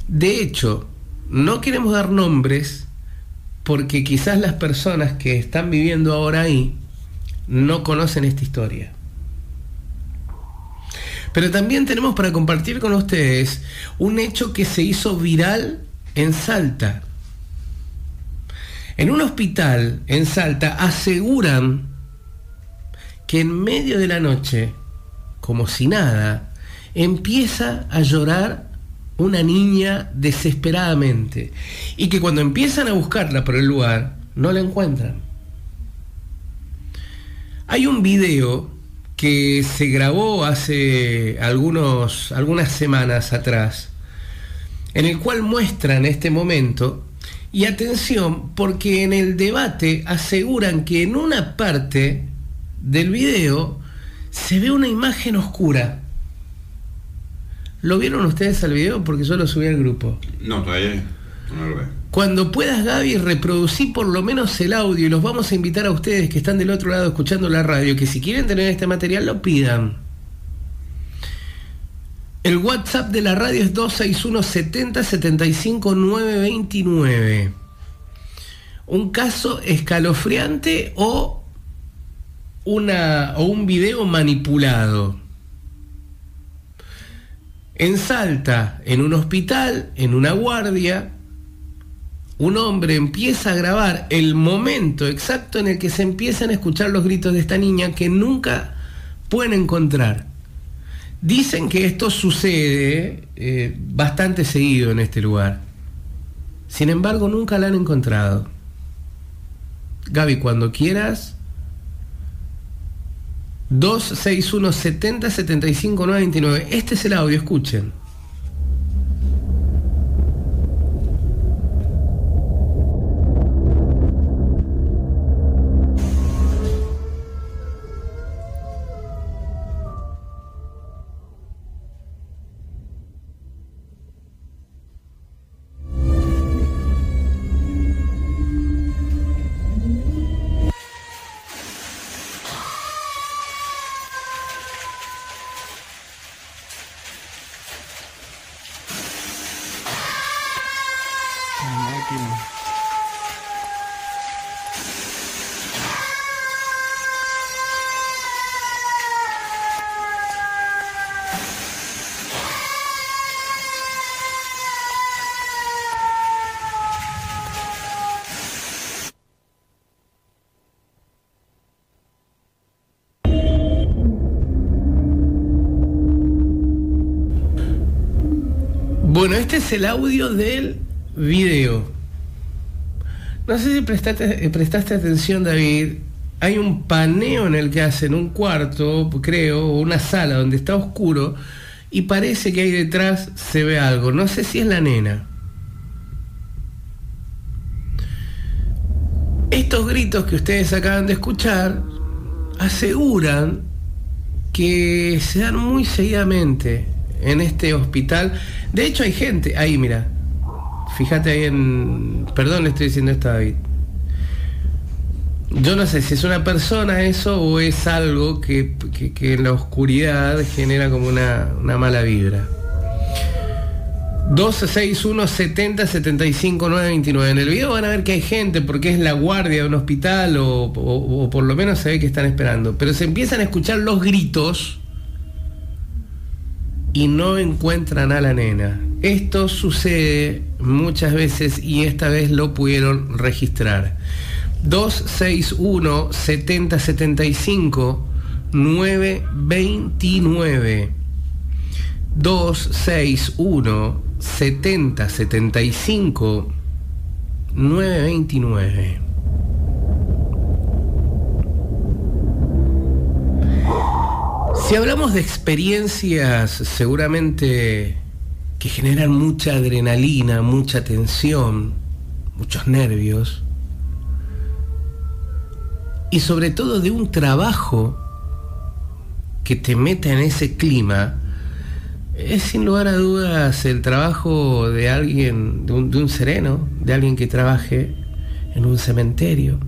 De hecho, no queremos dar nombres porque quizás las personas que están viviendo ahora ahí no conocen esta historia. Pero también tenemos para compartir con ustedes un hecho que se hizo viral en Salta. En un hospital en Salta aseguran que en medio de la noche, como si nada, empieza a llorar una niña desesperadamente y que cuando empiezan a buscarla por el lugar, no la encuentran. Hay un video que se grabó hace algunos, algunas semanas atrás, en el cual muestran este momento, y atención, porque en el debate aseguran que en una parte del video se ve una imagen oscura. ¿Lo vieron ustedes al video? Porque yo lo subí al grupo. No, todavía no lo veo. Cuando puedas, Gaby, reproducí por lo menos el audio y los vamos a invitar a ustedes que están del otro lado escuchando la radio, que si quieren tener este material lo pidan. El WhatsApp de la radio es 261 70 75 929. Un caso escalofriante o, una, o un video manipulado. En Salta, en un hospital, en una guardia, un hombre empieza a grabar el momento exacto en el que se empiezan a escuchar los gritos de esta niña que nunca pueden encontrar. Dicen que esto sucede eh, bastante seguido en este lugar. Sin embargo, nunca la han encontrado. Gaby, cuando quieras, 261 70 75 929. Este es el audio, escuchen. El audio del video. No sé si prestaste, prestaste atención, David. Hay un paneo en el que hacen un cuarto, creo, una sala donde está oscuro y parece que ahí detrás se ve algo. No sé si es la nena. Estos gritos que ustedes acaban de escuchar aseguran que se dan muy seguidamente en este hospital. De hecho hay gente, ahí mira, fíjate ahí en... Perdón, le estoy diciendo esto a David. Yo no sé si es una persona eso o es algo que, en la oscuridad genera como una, mala vibra. 1261 70 75 929. En el video van a ver que hay gente porque es la guardia de un hospital o, o, por lo menos se ve que están esperando. Pero se empiezan a escuchar los gritos y no encuentran a la nena. Esto sucede muchas veces y esta vez lo pudieron registrar. 261 7075 929 261 7075 929 Si hablamos de experiencias seguramente que generan mucha adrenalina, mucha tensión, muchos nervios, y sobre todo de un trabajo que te meta en ese clima, es sin lugar a dudas el trabajo de alguien, de un, de un sereno, de alguien que trabaje en un cementerio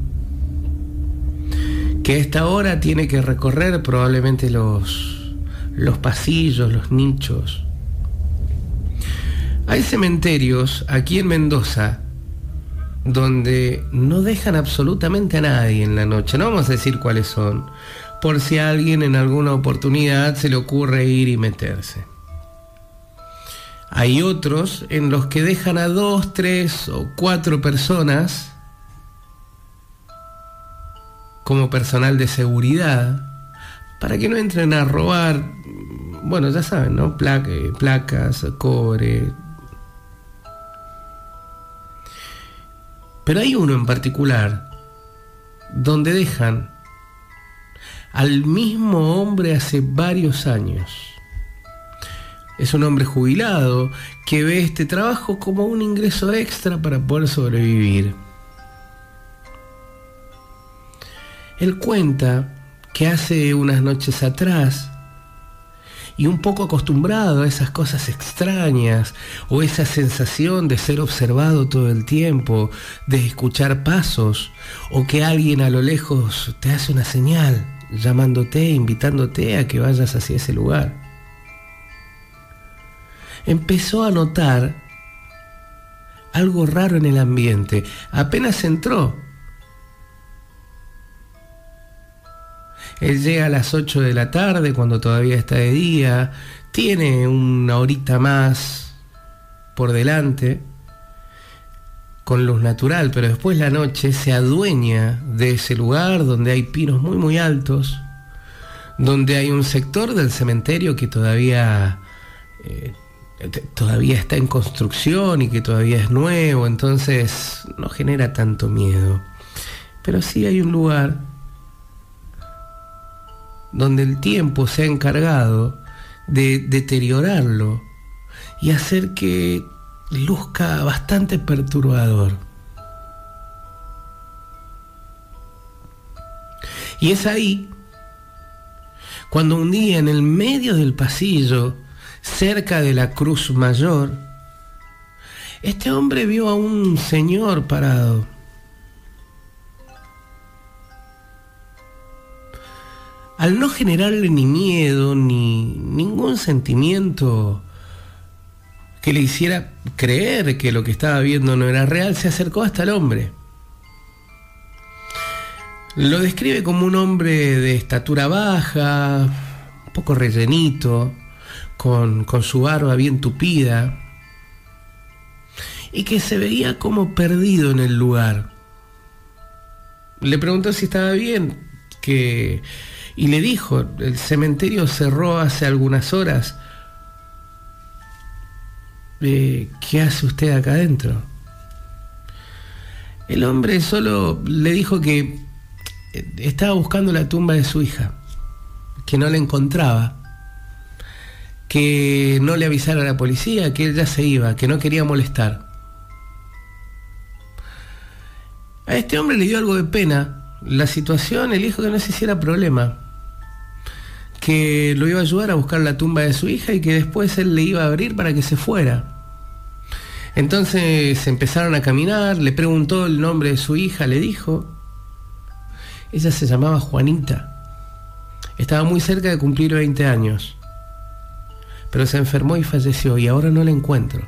que a esta hora tiene que recorrer probablemente los, los pasillos, los nichos. Hay cementerios aquí en Mendoza donde no dejan absolutamente a nadie en la noche. No vamos a decir cuáles son, por si a alguien en alguna oportunidad se le ocurre ir y meterse. Hay otros en los que dejan a dos, tres o cuatro personas como personal de seguridad para que no entren a robar, bueno, ya saben, ¿no? placas, cobre. Pero hay uno en particular donde dejan al mismo hombre hace varios años. Es un hombre jubilado que ve este trabajo como un ingreso extra para poder sobrevivir. Él cuenta que hace unas noches atrás, y un poco acostumbrado a esas cosas extrañas o esa sensación de ser observado todo el tiempo, de escuchar pasos o que alguien a lo lejos te hace una señal llamándote, invitándote a que vayas hacia ese lugar. Empezó a notar algo raro en el ambiente. Apenas entró, Él llega a las 8 de la tarde cuando todavía está de día, tiene una horita más por delante con luz natural, pero después la noche se adueña de ese lugar donde hay pinos muy muy altos, donde hay un sector del cementerio que todavía eh, todavía está en construcción y que todavía es nuevo, entonces no genera tanto miedo. Pero sí hay un lugar donde el tiempo se ha encargado de deteriorarlo y hacer que luzca bastante perturbador. Y es ahí cuando un día en el medio del pasillo, cerca de la cruz mayor, este hombre vio a un señor parado al no generarle ni miedo ni ningún sentimiento que le hiciera creer que lo que estaba viendo no era real, se acercó hasta el hombre. Lo describe como un hombre de estatura baja, un poco rellenito, con, con su barba bien tupida, y que se veía como perdido en el lugar. Le preguntó si estaba bien, que y le dijo, el cementerio cerró hace algunas horas. eh, ¿qué hace usted acá adentro? El hombre solo le dijo que eh, estaba buscando la tumba de su hija, que no la encontraba, que no le avisara a la policía, que él ya se iba, que no quería molestar. A este hombre le dio algo de pena la situación, el hijo que no se hiciera problema, que lo iba a ayudar a buscar la tumba de su hija y que después él le iba a abrir para que se fuera. Entonces empezaron a caminar, le preguntó el nombre de su hija, le dijo. Ella se llamaba Juanita. Estaba muy cerca de cumplir 20 años. Pero se enfermó y falleció y ahora no la encuentro.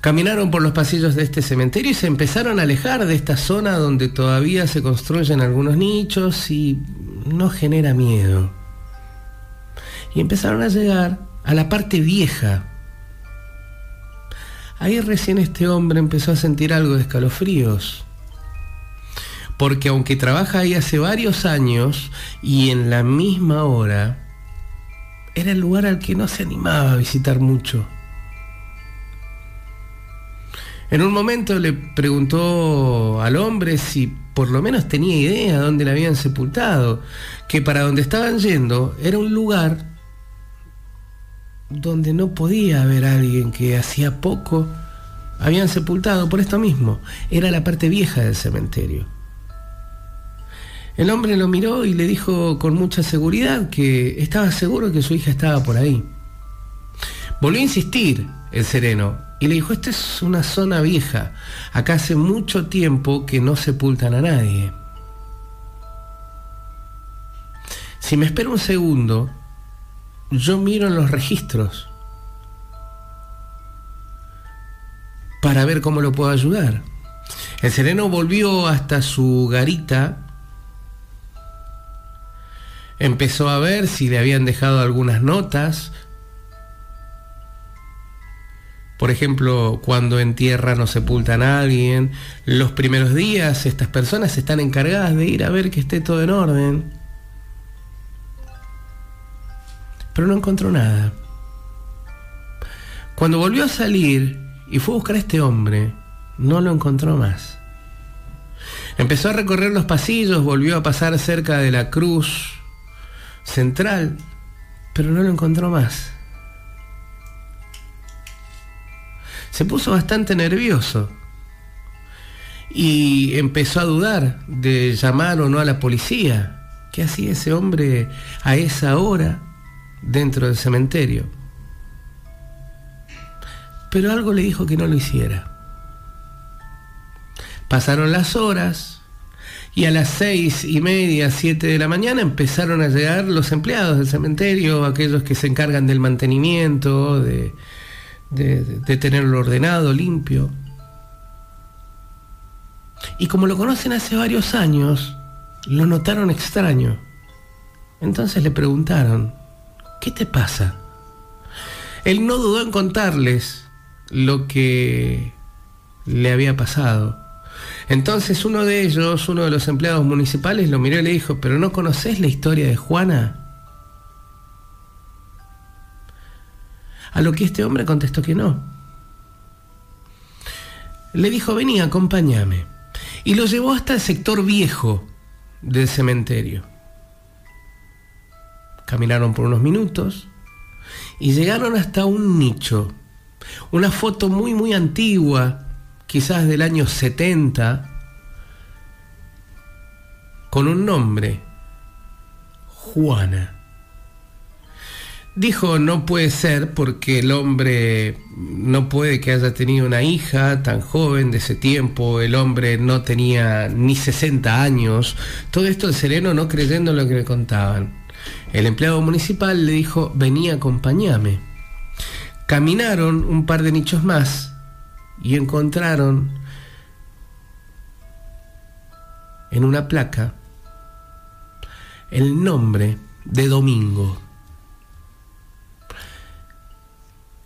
Caminaron por los pasillos de este cementerio y se empezaron a alejar de esta zona donde todavía se construyen algunos nichos y no genera miedo. Y empezaron a llegar a la parte vieja. Ahí recién este hombre empezó a sentir algo de escalofríos. Porque aunque trabaja ahí hace varios años y en la misma hora, era el lugar al que no se animaba a visitar mucho. En un momento le preguntó al hombre si por lo menos tenía idea de dónde la habían sepultado, que para donde estaban yendo era un lugar donde no podía haber alguien que hacía poco habían sepultado por esto mismo, era la parte vieja del cementerio. El hombre lo miró y le dijo con mucha seguridad que estaba seguro que su hija estaba por ahí. Volvió a insistir el sereno y le dijo, esta es una zona vieja, acá hace mucho tiempo que no sepultan a nadie. Si me espera un segundo, yo miro en los registros para ver cómo lo puedo ayudar. El sereno volvió hasta su garita, empezó a ver si le habían dejado algunas notas, por ejemplo, cuando entierran o sepultan a alguien, los primeros días estas personas están encargadas de ir a ver que esté todo en orden. Pero no encontró nada. Cuando volvió a salir y fue a buscar a este hombre, no lo encontró más. Empezó a recorrer los pasillos, volvió a pasar cerca de la cruz central, pero no lo encontró más. Se puso bastante nervioso y empezó a dudar de llamar o no a la policía. ¿Qué hacía ese hombre a esa hora dentro del cementerio? Pero algo le dijo que no lo hiciera. Pasaron las horas y a las seis y media, siete de la mañana empezaron a llegar los empleados del cementerio, aquellos que se encargan del mantenimiento, de, de, tenerlo ordenado, limpio. Y como lo conocen hace varios años, lo notaron extraño. Entonces le preguntaron, ¿qué te pasa? Él no dudó en contarles lo que le había pasado. Entonces uno de ellos, uno de los empleados municipales, lo miró y le dijo, ¿pero no conoces la historia de Juana? A lo que este hombre contestó que no. Le dijo, vení, acompáñame. Y lo llevó hasta el sector viejo del cementerio. Caminaron por unos minutos y llegaron hasta un nicho. Una foto muy, muy antigua, quizás del año 70, con un nombre, Juana. Dijo, no puede ser porque el hombre no puede que haya tenido una hija tan joven de ese tiempo, el hombre no tenía ni 60 años, todo esto el sereno no creyendo en lo que le contaban. El empleado municipal le dijo, vení, acompañame. Caminaron un par de nichos más y encontraron en una placa el nombre de Domingo.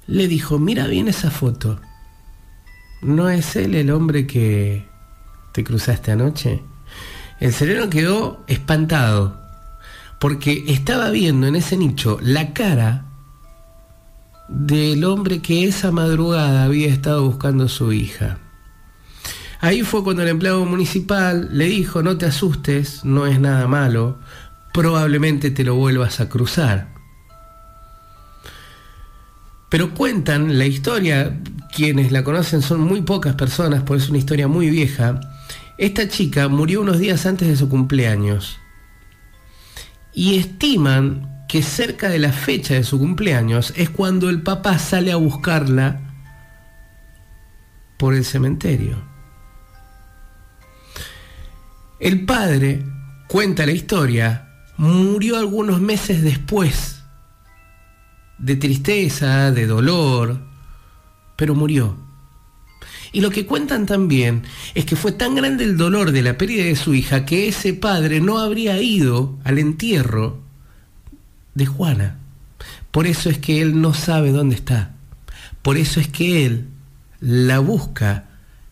Le dijo, mira bien esa foto. ¿No es él el hombre que te cruzaste anoche? El sereno quedó espantado, porque estaba viendo en ese nicho la cara del hombre que esa madrugada había estado buscando a su hija. Ahí fue cuando el empleado municipal le dijo, no te asustes, no es nada malo, probablemente te lo vuelvas a cruzar. Pero cuentan la historia, quienes la conocen son muy pocas personas, porque es una historia muy vieja. Esta chica murió unos días antes de su cumpleaños. Y estiman que cerca de la fecha de su cumpleaños es cuando el papá sale a buscarla por el cementerio. El padre, cuenta la historia, murió algunos meses después, de tristeza, de dolor, pero murió. Y lo que cuentan también es que fue tan grande el dolor de la pérdida de su hija que ese padre no habría ido al entierro de Juana. Por eso es que él no sabe dónde está. Por eso es que él la busca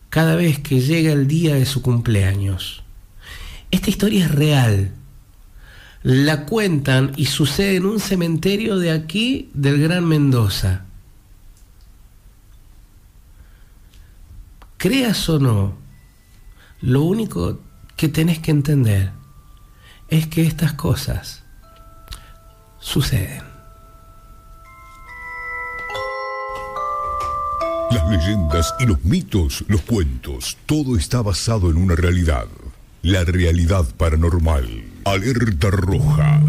cada vez que llega el día de su cumpleaños. Esta historia es real. La cuentan y sucede en un cementerio de aquí del Gran Mendoza. Creas o no, lo único que tenés que entender es que estas cosas suceden. Las leyendas y los mitos, los cuentos, todo está basado en una realidad. La realidad paranormal. Alerta roja.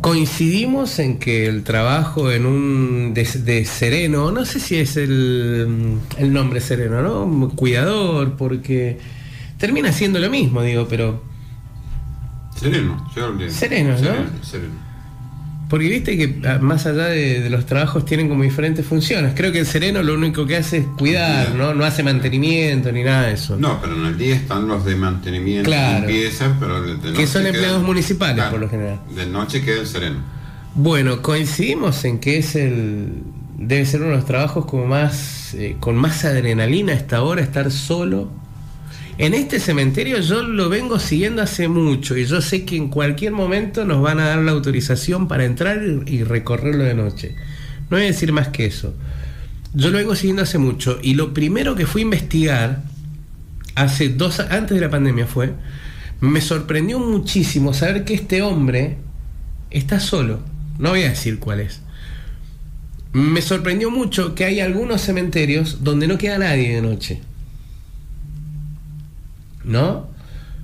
Coincidimos en que el trabajo en un de, sereno, no sé si es el, nombre sereno, ¿no? Cuidador, porque termina siendo lo mismo, digo, pero. Sereno, Sereno, ¿no? sereno. Porque viste que ah, más allá de, los trabajos tienen como diferentes funciones. Creo que el sereno lo único que hace es cuidar, ¿no? No hace mantenimiento ni nada de eso. No, pero en el día están los de mantenimiento, claro. limpieza, pero de, noche Que son empleados municipales por lo general. De noche queda el sereno. Bueno, coincidimos en que es el. Debe ser uno de los trabajos como más. Eh, con más adrenalina a esta hora, estar solo en este cementerio yo lo vengo siguiendo hace mucho y yo sé que en cualquier momento nos van a dar la autorización para entrar y recorrerlo de noche. No voy a decir más que eso. Yo lo vengo siguiendo hace mucho y lo primero que fui a investigar, hace dos, antes de la pandemia fue, me sorprendió muchísimo saber que este hombre está solo. No voy a decir cuál es. Me sorprendió mucho que hay algunos cementerios donde no queda nadie de noche. ¿No?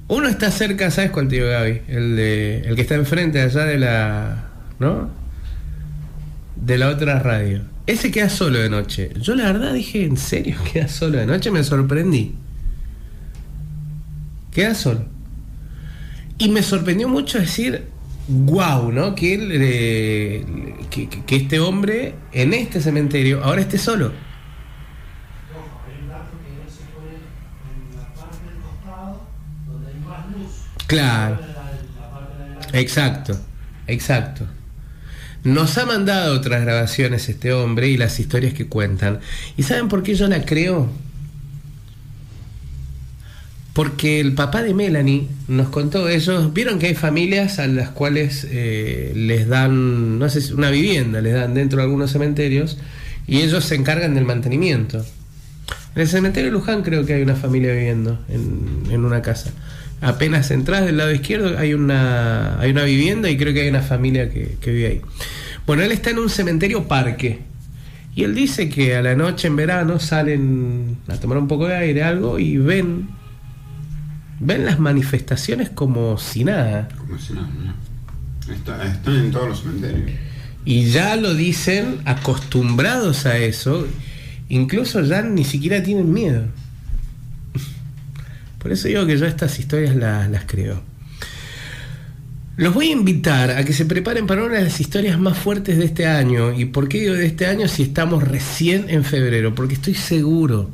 Uno está cerca, ¿sabes cuál tío Gaby? El, de, el que está enfrente allá de la. ¿No? De la otra radio. Ese queda solo de noche. Yo la verdad dije, ¿en serio [laughs] queda solo de noche? Me sorprendí. Queda solo. Y me sorprendió mucho decir, wow, ¿no? Que, él, eh, que este hombre en este cementerio ahora esté solo. Claro. Exacto, exacto. Nos ha mandado otras grabaciones este hombre y las historias que cuentan. ¿Y saben por qué yo la creo? Porque el papá de Melanie nos contó, ellos vieron que hay familias a las cuales eh, les dan, no sé, una vivienda, les dan dentro de algunos cementerios y ellos se encargan del mantenimiento. En el cementerio de Luján creo que hay una familia viviendo en, en una casa apenas entras del lado izquierdo hay una, hay una vivienda y creo que hay una familia que, vive ahí. Bueno, él está en un cementerio parque. Y él dice que a la noche en verano salen a tomar un poco de aire, algo, y ven, ven las manifestaciones como si nada. Como si nada, están en todos los cementerios. Y ya lo dicen acostumbrados a eso, incluso ya ni siquiera tienen miedo. Por eso digo que yo estas historias las, creo. Los voy a invitar a que se preparen para una de las historias más fuertes de este año. ¿Y por qué digo de este año si estamos recién en febrero? Porque estoy seguro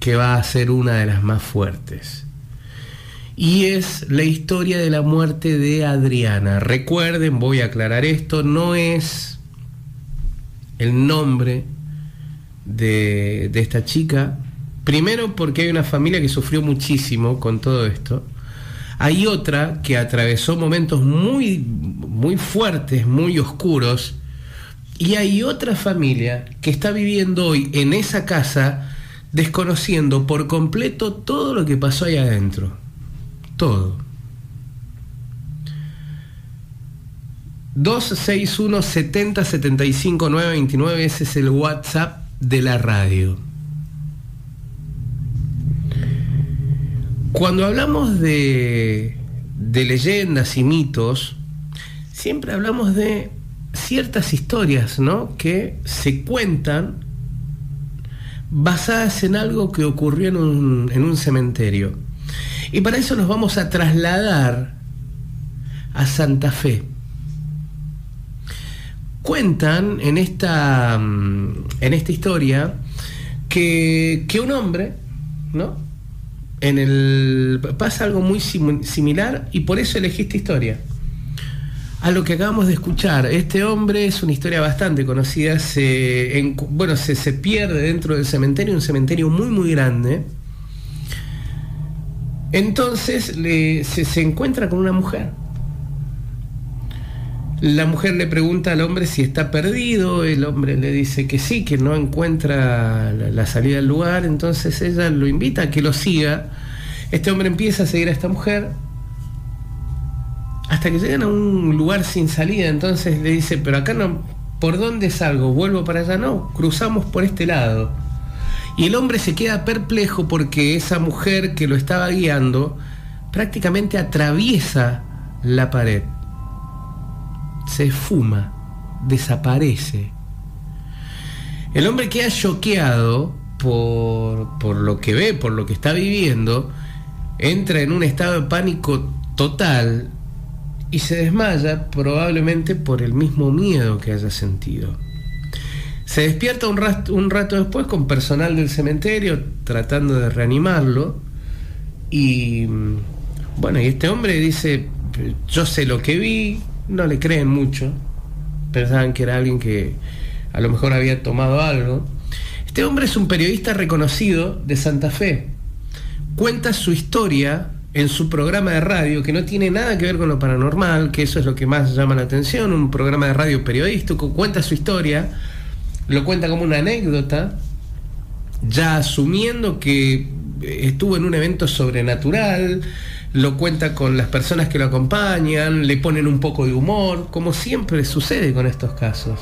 que va a ser una de las más fuertes. Y es la historia de la muerte de Adriana. Recuerden, voy a aclarar esto, no es el nombre de, de esta chica, Primero porque hay una familia que sufrió muchísimo con todo esto. Hay otra que atravesó momentos muy, muy fuertes, muy oscuros. Y hay otra familia que está viviendo hoy en esa casa desconociendo por completo todo lo que pasó ahí adentro. Todo. 261 70 75 929, ese es el WhatsApp de la radio. Cuando hablamos de, de leyendas y mitos, siempre hablamos de ciertas historias, ¿no? Que se cuentan basadas en algo que ocurrió en un, en un cementerio. Y para eso nos vamos a trasladar a Santa Fe. Cuentan en esta, mm, en esta historia que, que un hombre, ¿no? En el pasa algo muy similar y por eso elegí esta historia. A lo que acabamos de escuchar, este hombre es una historia bastante conocida, se, bueno, se, se pierde dentro del cementerio, un cementerio muy muy grande. Entonces se, se encuentra con una mujer. La mujer le pregunta al hombre si está perdido, el hombre le dice que sí, que no encuentra la, salida del lugar, entonces ella lo invita a que lo siga. Este hombre empieza a seguir a esta mujer hasta que llegan a un lugar sin salida, entonces le dice, pero acá no, ¿por dónde salgo? ¿Vuelvo para allá? No, cruzamos por este lado. Y el hombre se queda perplejo porque esa mujer que lo estaba guiando prácticamente atraviesa la pared se esfuma, desaparece. El hombre queda choqueado por, por lo que ve, por lo que está viviendo, entra en un estado de pánico total y se desmaya probablemente por el mismo miedo que haya sentido. Se despierta un rato, un rato después con personal del cementerio tratando de reanimarlo y bueno, y este hombre dice, yo sé lo que vi, no le creen mucho, pensaban que era alguien que a lo mejor había tomado algo. Este hombre es un periodista reconocido de Santa Fe. Cuenta su historia en su programa de radio, que no tiene nada que ver con lo paranormal, que eso es lo que más llama la atención, un programa de radio periodístico, cuenta su historia, lo cuenta como una anécdota, ya asumiendo que estuvo en un evento sobrenatural, lo cuenta con las personas que lo acompañan, le ponen un poco de humor, como siempre sucede con estos casos.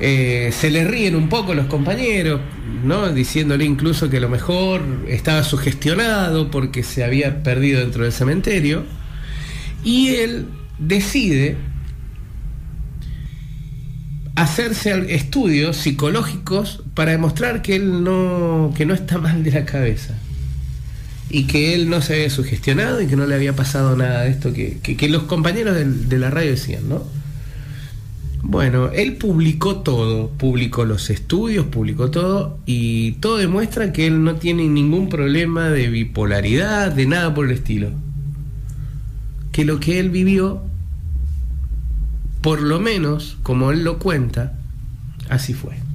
Eh, se le ríen un poco los compañeros, ¿no? diciéndole incluso que a lo mejor estaba sugestionado porque se había perdido dentro del cementerio. Y él decide hacerse estudios psicológicos para demostrar que él no, que no está mal de la cabeza y que él no se había sugestionado y que no le había pasado nada de esto que, los compañeros de, la radio decían, ¿no? Bueno, él publicó todo, publicó los estudios, publicó todo y todo demuestra que él no tiene ningún problema de bipolaridad, de nada por el estilo. Que lo que él vivió, por lo menos, como él lo cuenta, así fue.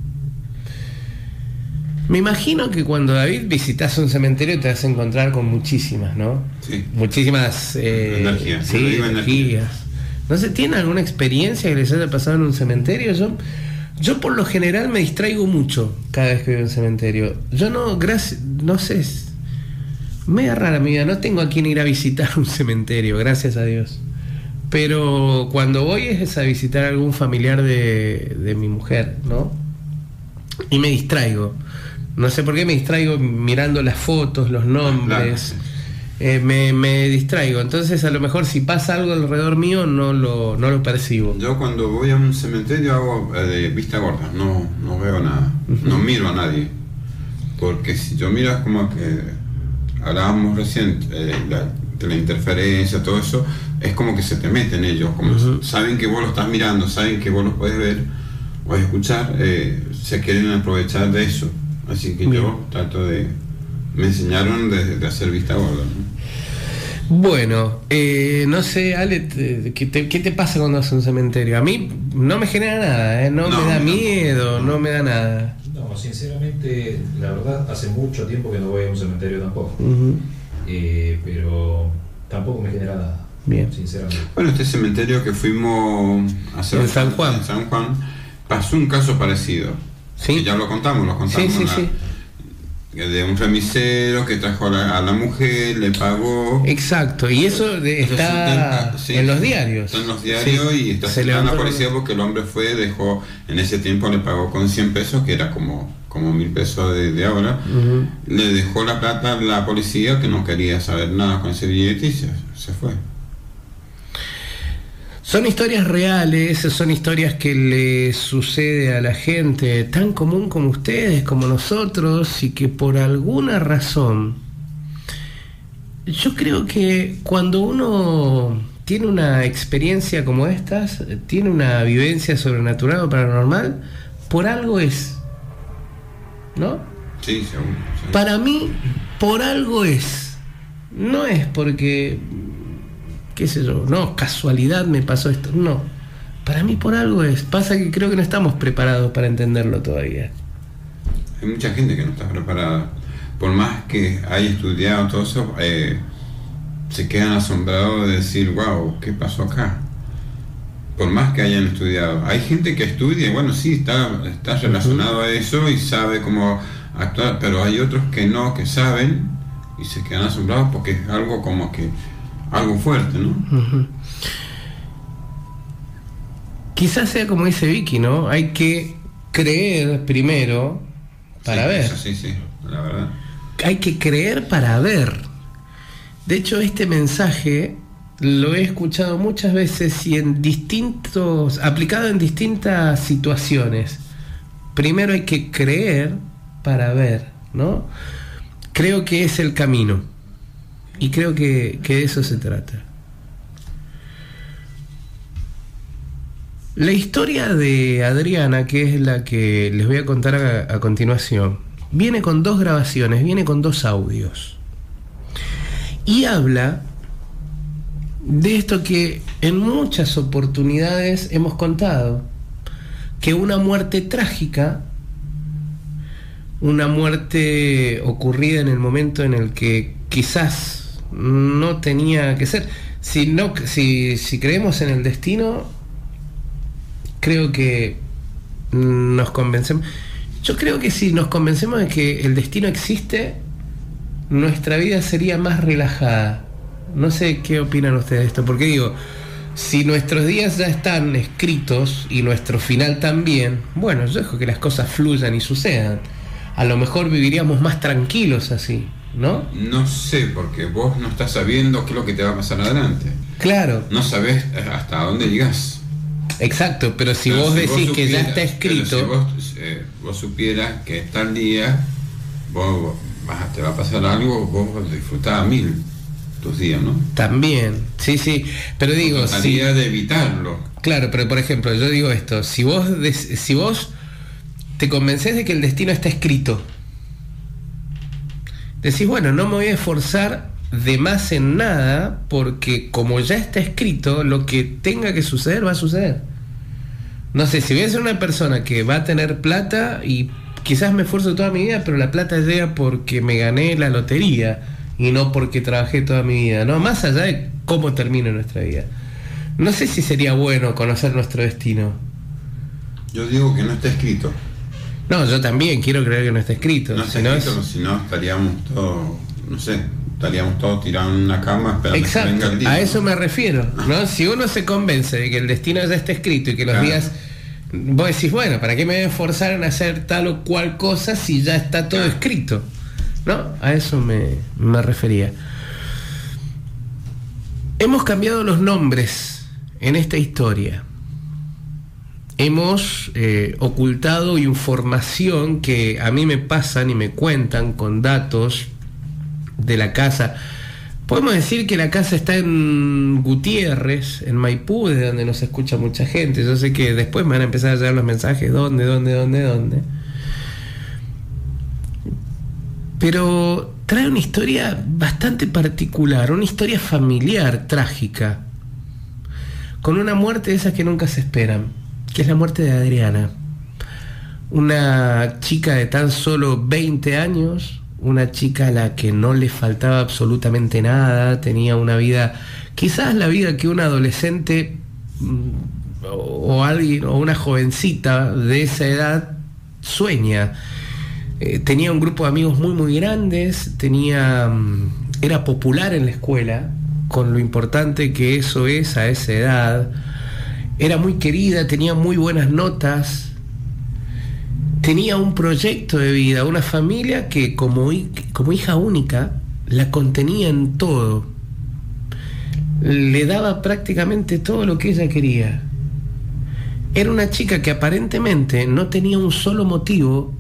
Me imagino que cuando David visitas un cementerio te vas a encontrar con muchísimas, ¿no? Sí. Muchísimas eh, energías. Sí, energías. ¿No se tiene alguna experiencia que les haya pasado en un cementerio? Yo, yo por lo general me distraigo mucho cada vez que voy a un cementerio. Yo no, gracias, no sé, me da rara mi vida, no tengo a quien ir a visitar un cementerio, gracias a Dios. Pero cuando voy es a visitar a algún familiar de, de mi mujer, ¿no? Y me distraigo no sé por qué me distraigo mirando las fotos, los nombres. Eh, me, distraigo. Entonces, a lo mejor si pasa algo alrededor mío, no lo, no lo percibo. Yo cuando voy a un cementerio hago eh, de vista gorda, no, no veo nada, no miro a nadie. Porque si yo miro como que hablábamos recién eh, de la interferencia, todo eso, es como que se te meten ellos, como saben que vos lo estás mirando, saben que vos lo puedes ver o escuchar, se quieren aprovechar de eso. Así que yo trato de... Me enseñaron de, hacer vista gorda. Bueno, eh, no sé, Ale, ¿qué te, pasa cuando vas a un cementerio? A mí no me genera nada, ¿eh? no, me da miedo, no. me da nada. No, sinceramente, la verdad, hace mucho tiempo que no voy a un cementerio tampoco. Eh, pero tampoco me genera nada. Bien. Sinceramente. Bueno, este cementerio que fuimos a hacer en San Juan. San Juan pasó un caso parecido. Sí. ya lo contamos, lo contamos. Sí, sí, sí de un remisero que trajo a la, mujer, le pagó. Exacto, y eso está en los diarios. Está en los diarios y está se en la policía porque el hombre fue, dejó, en ese tiempo le pagó con 100 pesos, que era como, como mil pesos de, ahora. Le dejó la plata a la policía que no quería saber nada con ese billete y se fue. Son historias reales, son historias que le sucede a la gente tan común como ustedes, como nosotros, y que por alguna razón, yo creo que cuando uno tiene una experiencia como estas, tiene una vivencia sobrenatural o paranormal, por algo es. ¿No? Sí, seguro. Para mí, por algo es. No es porque qué sé yo, no, casualidad me pasó esto, no. Para mí por algo es, pasa que creo que no estamos preparados para entenderlo todavía. Hay mucha gente que no está preparada. Por más que haya estudiado todo eso, eh, se quedan asombrados de decir, wow, ¿qué pasó acá? Por más que hayan estudiado. Hay gente que estudia, bueno, sí, está, está relacionado a eso y sabe cómo actuar, pero hay otros que no, que saben y se quedan asombrados porque es algo como que algo fuerte, ¿no? Quizás sea como dice Vicky, ¿no? Hay que creer primero para ver. sí, sí, la verdad. Hay que creer para ver. De hecho, este mensaje lo he escuchado muchas veces y en distintos, aplicado en distintas situaciones. Primero hay que creer para ver, ¿no? Creo que es el camino. Y creo que, de eso se trata. La historia de Adriana, que es la que les voy a contar a, continuación, viene con dos grabaciones, viene con dos audios. Y habla de esto que en muchas oportunidades hemos contado, que una muerte trágica, una muerte ocurrida en el momento en el que quizás no tenía que ser. Si, no, si, creemos en el destino, creo que nos convencemos. Yo creo que si nos convencemos de que el destino existe, nuestra vida sería más relajada. No sé qué opinan ustedes de esto, porque digo, si nuestros días ya están escritos y nuestro final también, bueno, yo dejo que las cosas fluyan y sucedan. A lo mejor viviríamos más tranquilos así. ¿No? No sé, porque vos no estás sabiendo qué es lo que te va a pasar adelante. Claro. No sabes hasta dónde llegas. Exacto, pero si vos decís que ya está escrito. Si eh, vos, supieras que tal día vos, te va a pasar algo, vos disfrutás a mil tus días, ¿no? También, sí, sí. Pero digo. Si, de evitarlo. Claro, pero por ejemplo, yo digo esto: si vos, si vos te convences de que el destino está escrito, decís, bueno, no me voy a esforzar de más en nada porque como ya está escrito, lo que tenga que suceder va a suceder. No sé, si voy a ser una persona que va a tener plata y quizás me esfuerzo toda mi vida, pero la plata llega porque me gané la lotería y no porque trabajé toda mi vida, ¿no? Más allá de cómo termina nuestra vida. No sé si sería bueno conocer nuestro destino. Yo digo que no está escrito. No, yo también quiero creer que no está escrito. No está si escrito, no si no estaríamos todos, no sé, estaríamos todos tirados en una cama esperando Exacto, que venga el día. A eso me refiero, ¿no? si uno se convence de que el destino ya está escrito y que los días vos decís, bueno, ¿para qué me voy a esforzar en hacer tal o cual cosa si ya está todo escrito? ¿No? A eso me, me refería. Hemos cambiado los nombres en esta historia hemos eh, ocultado información que a mí me pasan y me cuentan con datos de la casa. Podemos decir que la casa está en Gutiérrez, en Maipú, de donde nos escucha mucha gente. Yo sé que después me van a empezar a llegar los mensajes, ¿dónde, dónde, dónde, dónde? Pero trae una historia bastante particular, una historia familiar, trágica, con una muerte de esas que nunca se esperan que es la muerte de Adriana. Una chica de tan solo 20 años, una chica a la que no le faltaba absolutamente nada, tenía una vida, quizás la vida que un adolescente mm, o alguien o una jovencita de esa edad sueña. Eh, tenía un grupo de amigos muy muy grandes, tenía mm, era popular en la escuela, con lo importante que eso es a esa edad. Era muy querida, tenía muy buenas notas, tenía un proyecto de vida, una familia que como, como hija única la contenía en todo. Le daba prácticamente todo lo que ella quería. Era una chica que aparentemente no tenía un solo motivo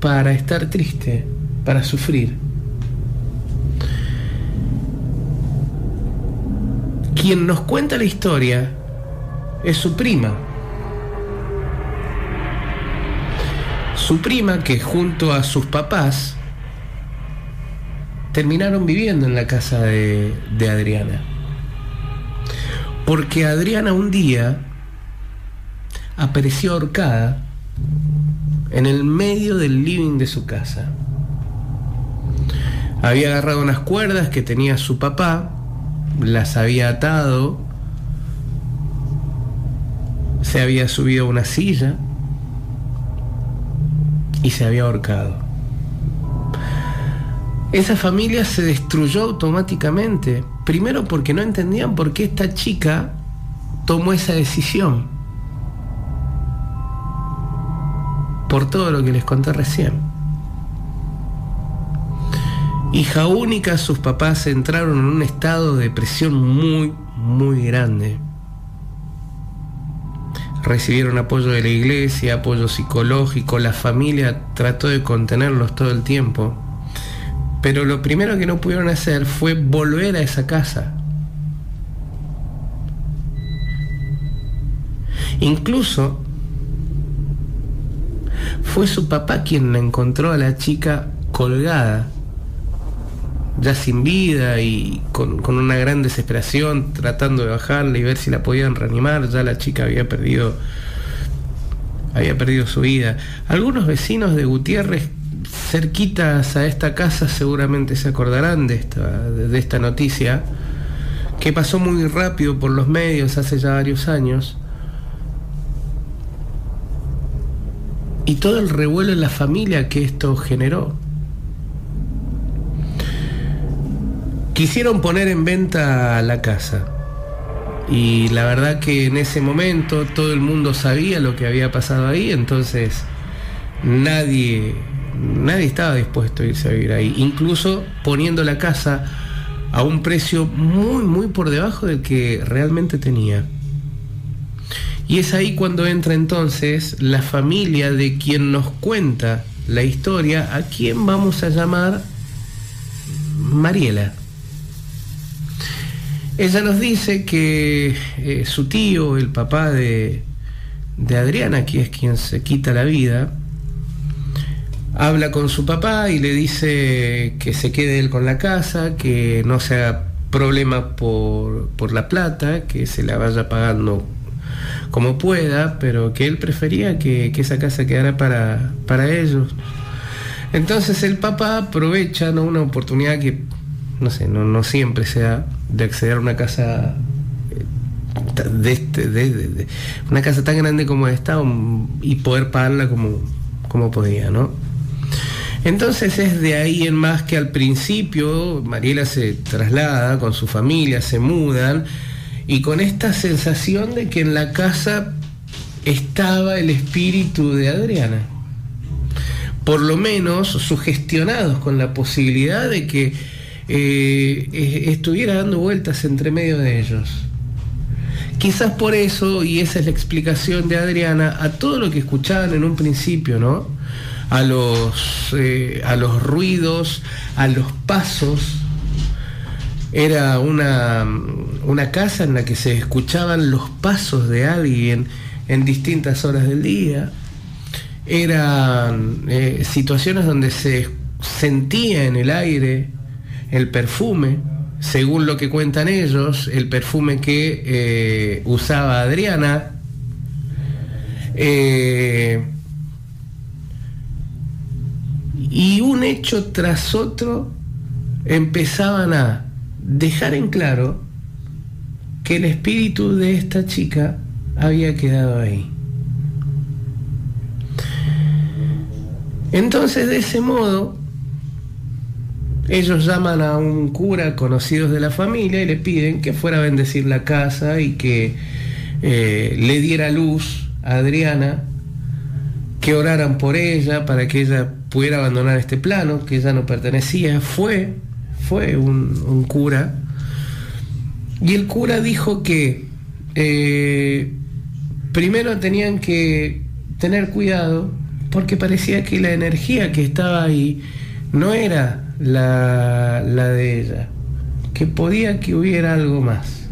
para estar triste, para sufrir. Quien nos cuenta la historia es su prima. Su prima que junto a sus papás terminaron viviendo en la casa de, Adriana. Porque Adriana un día apareció ahorcada en el medio del living de su casa. Había agarrado unas cuerdas que tenía su papá las había atado, se había subido a una silla y se había ahorcado. Esa familia se destruyó automáticamente, primero porque no entendían por qué esta chica tomó esa decisión, por todo lo que les conté recién. Hija única, sus papás entraron en un estado de depresión muy, muy grande. Recibieron apoyo de la iglesia, apoyo psicológico, la familia trató de contenerlos todo el tiempo. Pero lo primero que no pudieron hacer fue volver a esa casa. Incluso fue su papá quien la encontró a la chica colgada ya sin vida y con, una gran desesperación, tratando de bajarla y ver si la podían reanimar, ya la chica había perdido, había perdido su vida. Algunos vecinos de Gutiérrez cerquitas a esta casa seguramente se acordarán de esta, de esta noticia, que pasó muy rápido por los medios hace ya varios años. Y todo el revuelo en la familia que esto generó. Quisieron poner en venta la casa. Y la verdad que en ese momento todo el mundo sabía lo que había pasado ahí, entonces nadie, nadie estaba dispuesto a irse a vivir ahí, incluso poniendo la casa a un precio muy, muy por debajo del que realmente tenía. Y es ahí cuando entra entonces la familia de quien nos cuenta la historia, a quien vamos a llamar Mariela. Ella nos dice que eh, su tío, el papá de, de Adriana, que es quien se quita la vida, habla con su papá y le dice que se quede él con la casa, que no se haga problema por, por, la plata, que se la vaya pagando como pueda, pero que él prefería que, que esa casa quedara para, para ellos. Entonces el papá aprovecha una oportunidad que no sé, no, siempre sea de acceder a una casa eh, de, este, de, una casa tan grande como esta y poder pagarla como, como podía, ¿no? Entonces es de ahí en más que al principio Mariela se traslada con su familia, se mudan y con esta sensación de que en la casa estaba el espíritu de Adriana. Por lo menos sugestionados con la posibilidad de que eh, eh, estuviera dando vueltas entre medio de ellos. Quizás por eso, y esa es la explicación de Adriana, a todo lo que escuchaban en un principio, ¿no? A los, eh, a los ruidos, a los pasos. Era una, una casa en la que se escuchaban los pasos de alguien en distintas horas del día. Eran situaciones donde se sentía en el aire el perfume, según lo que cuentan ellos, el perfume que eh, usaba Adriana, eh, Y un hecho tras otro empezaban a dejar en claro que el espíritu de esta chica había quedado ahí. Entonces, de ese modo, ellos llaman a un cura conocidos de la familia y le piden que fuera a bendecir la casa y que eh, le diera luz a Adriana, que oraran por ella para que ella pudiera abandonar este plano, que ella no pertenecía. Fue, fue un, cura. Y el cura dijo que eh, primero tenían que tener cuidado porque parecía que la energía que estaba ahí no era la, la de ella, que podía que hubiera algo más.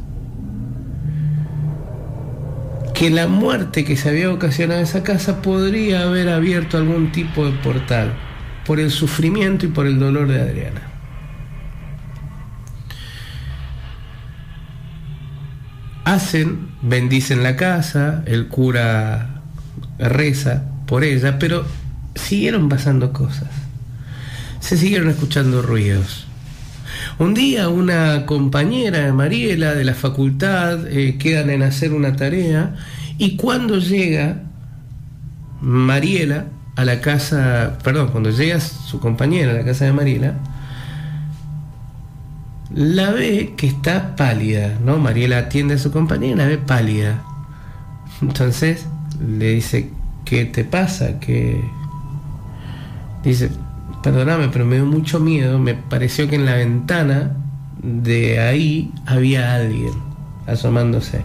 Que la muerte que se había ocasionado en esa casa podría haber abierto algún tipo de portal por el sufrimiento y por el dolor de Adriana. Hacen, bendicen la casa, el cura reza por ella, pero siguieron pasando cosas se siguieron escuchando ruidos. Un día una compañera de Mariela de la facultad eh, quedan en hacer una tarea y cuando llega Mariela a la casa, perdón, cuando llega su compañera a la casa de Mariela, la ve que está pálida, ¿no? Mariela atiende a su compañera y la ve pálida. Entonces le dice, ¿qué te pasa? ¿Qué? Dice, perdóname, pero me dio mucho miedo, me pareció que en la ventana de ahí había alguien asomándose.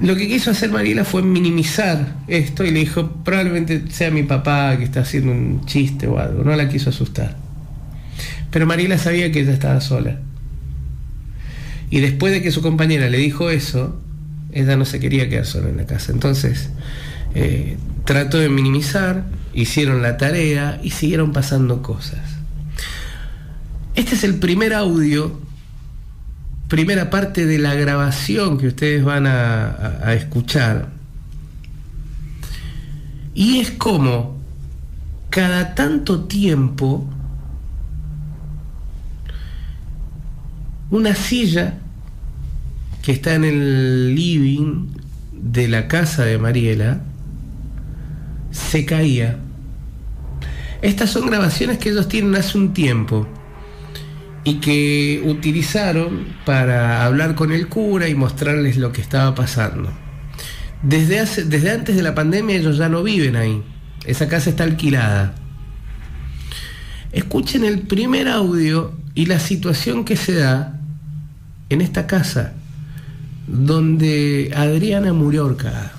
Lo que quiso hacer Mariela fue minimizar esto y le dijo, probablemente sea mi papá que está haciendo un chiste o algo, no la quiso asustar. Pero Mariela sabía que ella estaba sola. Y después de que su compañera le dijo eso, ella no se quería quedar sola en la casa. Entonces, eh, trató de minimizar, hicieron la tarea y siguieron pasando cosas. Este es el primer audio, primera parte de la grabación que ustedes van a, escuchar. Y es como cada tanto tiempo una silla que está en el living de la casa de Mariela se caía. Estas son grabaciones que ellos tienen hace un tiempo y que utilizaron para hablar con el cura y mostrarles lo que estaba pasando. Desde, hace, desde antes de la pandemia ellos ya no viven ahí. Esa casa está alquilada. Escuchen el primer audio y la situación que se da en esta casa donde Adriana murió ahorcada.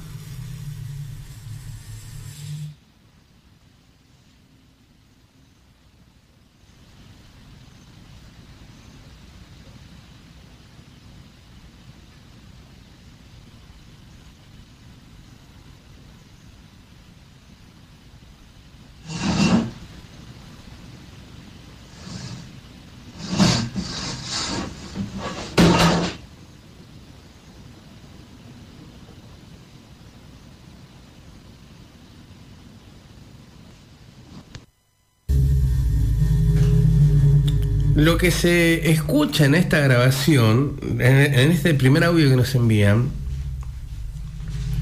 Lo que se escucha en esta grabación, en, este primer audio que nos envían,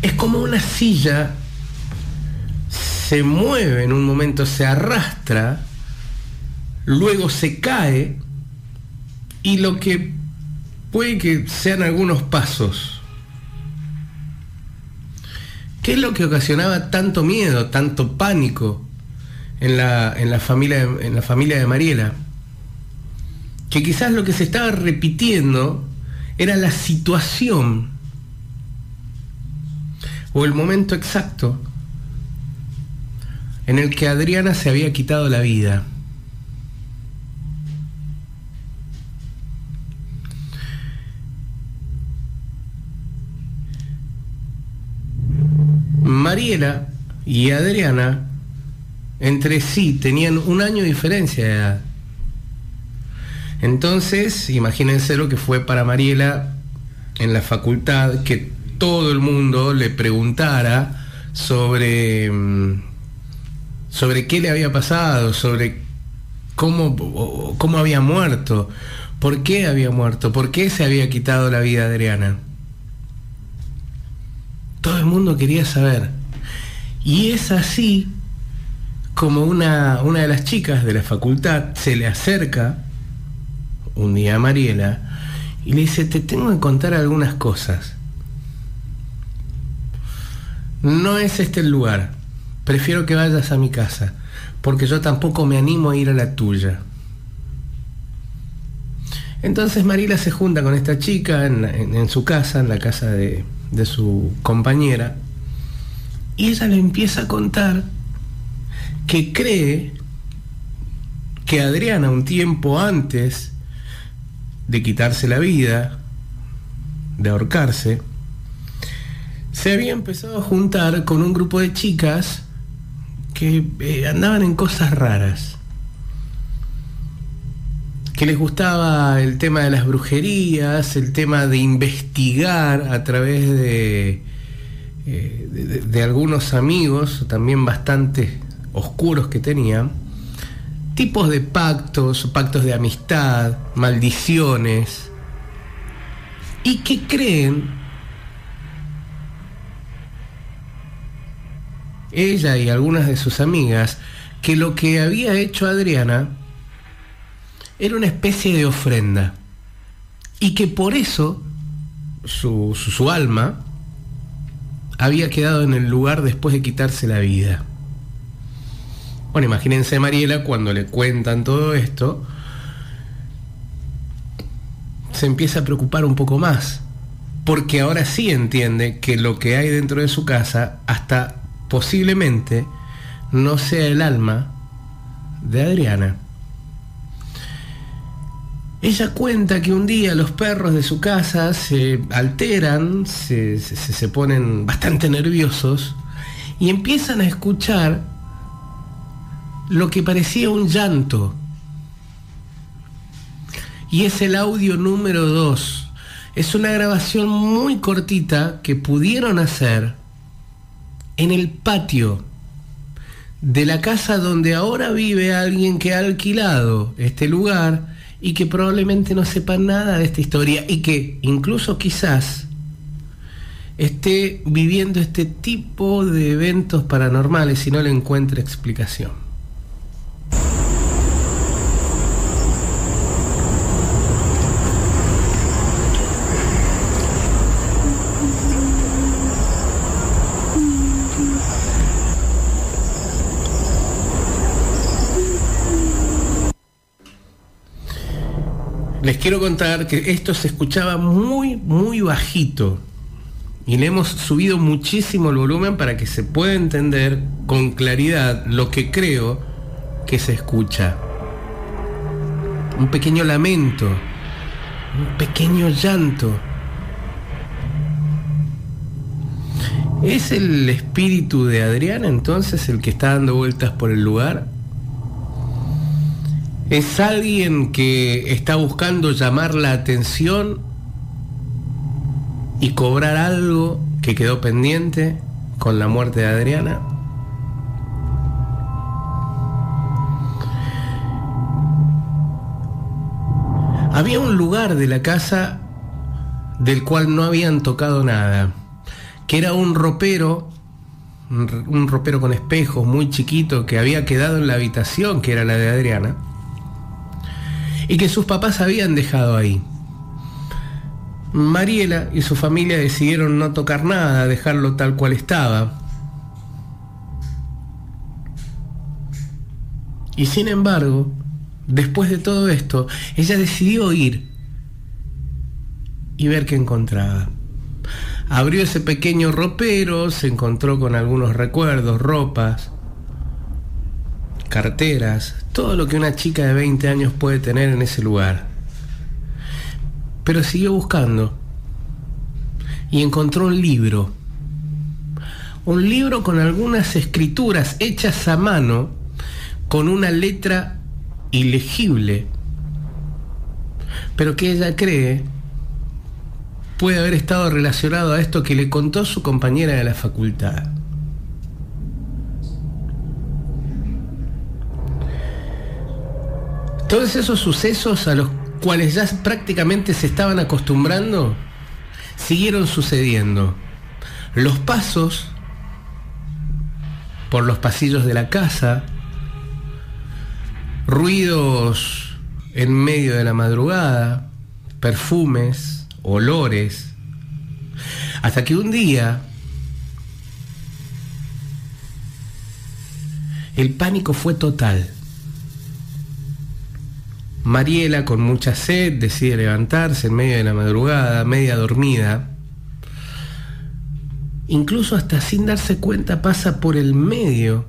es como una silla se mueve en un momento, se arrastra, luego se cae y lo que puede que sean algunos pasos. ¿Qué es lo que ocasionaba tanto miedo, tanto pánico en la, en la, familia, en la familia de Mariela? Que quizás lo que se estaba repitiendo era la situación o el momento exacto en el que Adriana se había quitado la vida. Mariela y Adriana entre sí tenían un año de diferencia de edad. Entonces, imagínense lo que fue para Mariela en la facultad, que todo el mundo le preguntara sobre, mm, sobre qué le había pasado, sobre cómo, cómo había muerto, por qué había muerto, por qué se había quitado la vida Adriana. Todo el mundo quería saber. Y es así como una, una de las chicas de la facultad se le acerca un día a Mariela y le dice, te tengo que contar algunas cosas. No es este el lugar. Prefiero que vayas a mi casa, porque yo tampoco me animo a ir a la tuya. Entonces Mariela se junta con esta chica en, su casa, en la casa de, de su compañera, y ella le empieza a contar que cree que Adriana un tiempo antes de quitarse la vida, de ahorcarse, se había empezado a juntar con un grupo de chicas que eh, andaban en cosas raras, que les gustaba el tema de las brujerías, el tema de investigar a través de, eh, de algunos amigos, también bastante oscuros que tenían, tipos de pactos, pactos de amistad, maldiciones, y que creen ella y algunas de sus amigas que lo que había hecho Adriana era una especie de ofrenda y que por eso su, alma había quedado en el lugar después de quitarse la vida. Bueno, imagínense a Mariela cuando le cuentan todo esto, se empieza a preocupar un poco más, porque ahora sí entiende que lo que hay dentro de su casa hasta posiblemente no sea el alma de Adriana. Ella cuenta que un día los perros de su casa se alteran, se, se, ponen bastante nerviosos y empiezan a escuchar lo que parecía un llanto. Y es el audio número 2. Es una grabación muy cortita que pudieron hacer en el patio de la casa donde ahora vive alguien que ha alquilado este lugar y que probablemente no sepa nada de esta historia y que incluso quizás esté viviendo este tipo de eventos paranormales y no le encuentre explicación. Les quiero contar que esto se escuchaba muy, muy bajito. Y le hemos subido muchísimo el volumen para que se pueda entender con claridad lo que creo que se escucha. Un pequeño lamento, un pequeño llanto. ¿Es el espíritu de Adriana entonces el que está dando vueltas por el lugar? ¿Es alguien que está buscando llamar la atención y cobrar algo que quedó pendiente con la muerte de Adriana? Había un lugar de la casa del cual no habían tocado nada, que era un ropero, un ropero con espejos muy chiquito que había quedado en la habitación que era la de Adriana y que sus papás habían dejado ahí. Mariela y su familia decidieron no tocar nada, dejarlo tal cual estaba. Y sin embargo, después de todo esto, ella decidió ir y ver qué encontraba. Abrió ese pequeño ropero, se encontró con algunos recuerdos, ropas, carteras, todo lo que una chica de 20 años puede tener en ese lugar. Pero siguió buscando y encontró un libro. Un libro con algunas escrituras hechas a mano con una letra ilegible, pero que ella cree puede haber estado relacionado a esto que le contó su compañera de la facultad. Todos esos sucesos a los cuales ya prácticamente se estaban acostumbrando, siguieron sucediendo. Los pasos por los pasillos de la casa, ruidos en medio de la madrugada, perfumes, olores, hasta que un día el pánico fue total. Mariela, con mucha sed, decide levantarse en medio de la madrugada, media dormida. Incluso hasta sin darse cuenta pasa por el medio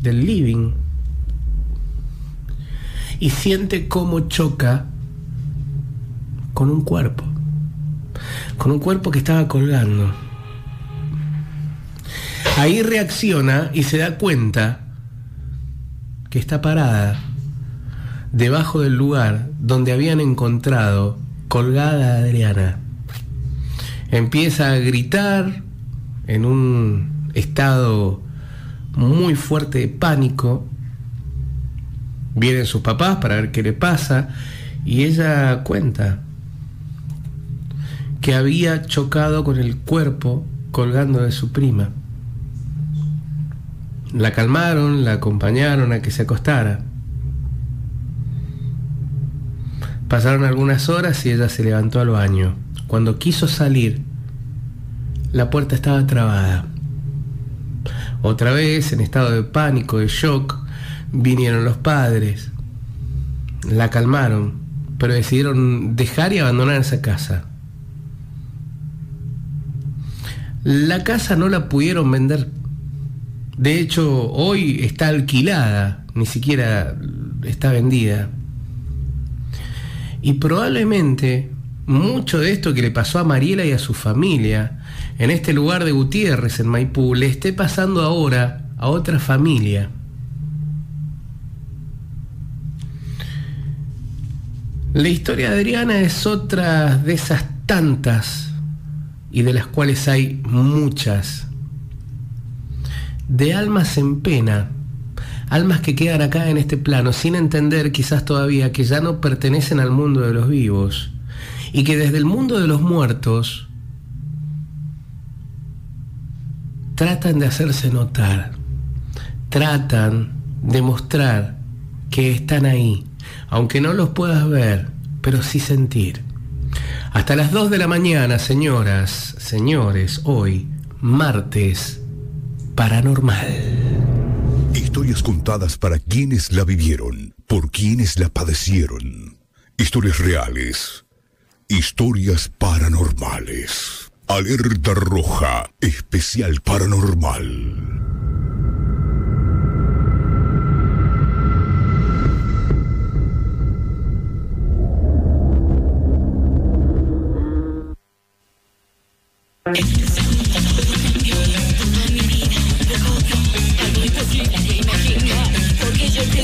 del living y siente cómo choca con un cuerpo, con un cuerpo que estaba colgando. Ahí reacciona y se da cuenta que está parada debajo del lugar donde habían encontrado colgada a Adriana. Empieza a gritar en un estado muy fuerte de pánico. Vienen sus papás para ver qué le pasa y ella cuenta que había chocado con el cuerpo colgando de su prima. La calmaron, la acompañaron a que se acostara. Pasaron algunas horas y ella se levantó al baño. Cuando quiso salir, la puerta estaba trabada. Otra vez, en estado de pánico, de shock, vinieron los padres. La calmaron, pero decidieron dejar y abandonar esa casa. La casa no la pudieron vender. De hecho, hoy está alquilada, ni siquiera está vendida. Y probablemente mucho de esto que le pasó a Mariela y a su familia en este lugar de Gutiérrez, en Maipú, le esté pasando ahora a otra familia. La historia de Adriana es otra de esas tantas y de las cuales hay muchas. De almas en pena almas que quedan acá en este plano sin entender quizás todavía que ya no pertenecen al mundo de los vivos y que desde el mundo de los muertos tratan de hacerse notar, tratan de mostrar que están ahí, aunque no los puedas ver, pero sí sentir. Hasta las 2 de la mañana, señoras, señores, hoy, martes paranormal. Historias contadas para quienes la vivieron, por quienes la padecieron. Historias reales. Historias paranormales. Alerta roja, especial paranormal.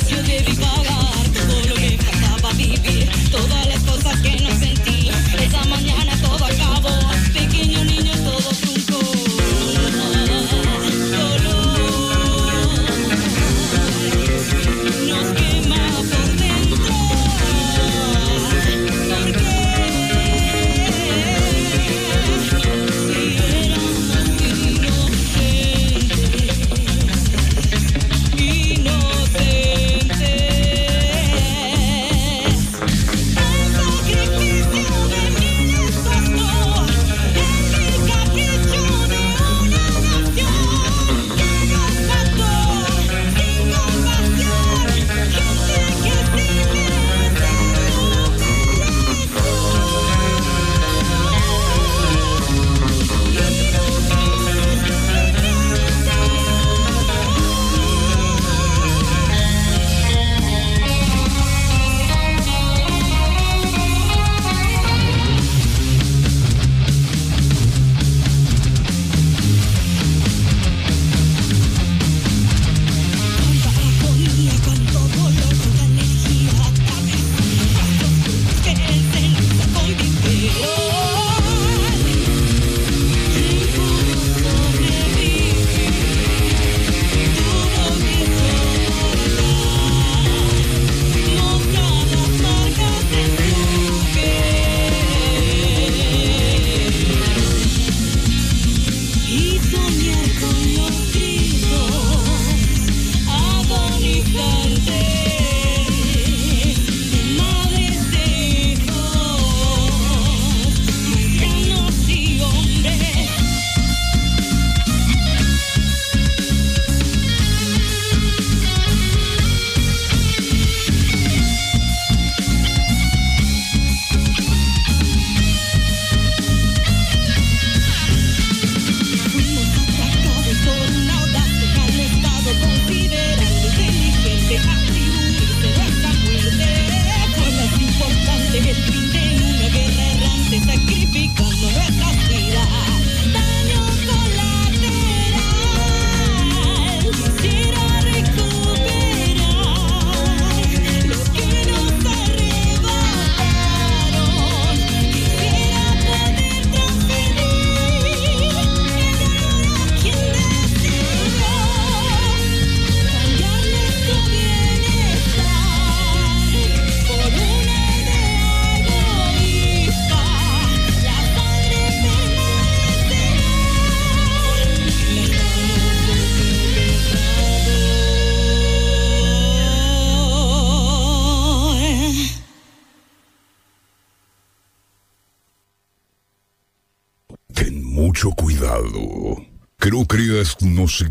Precio debí pagar todo lo que faltaba vivir, todas las cosas que no sentí.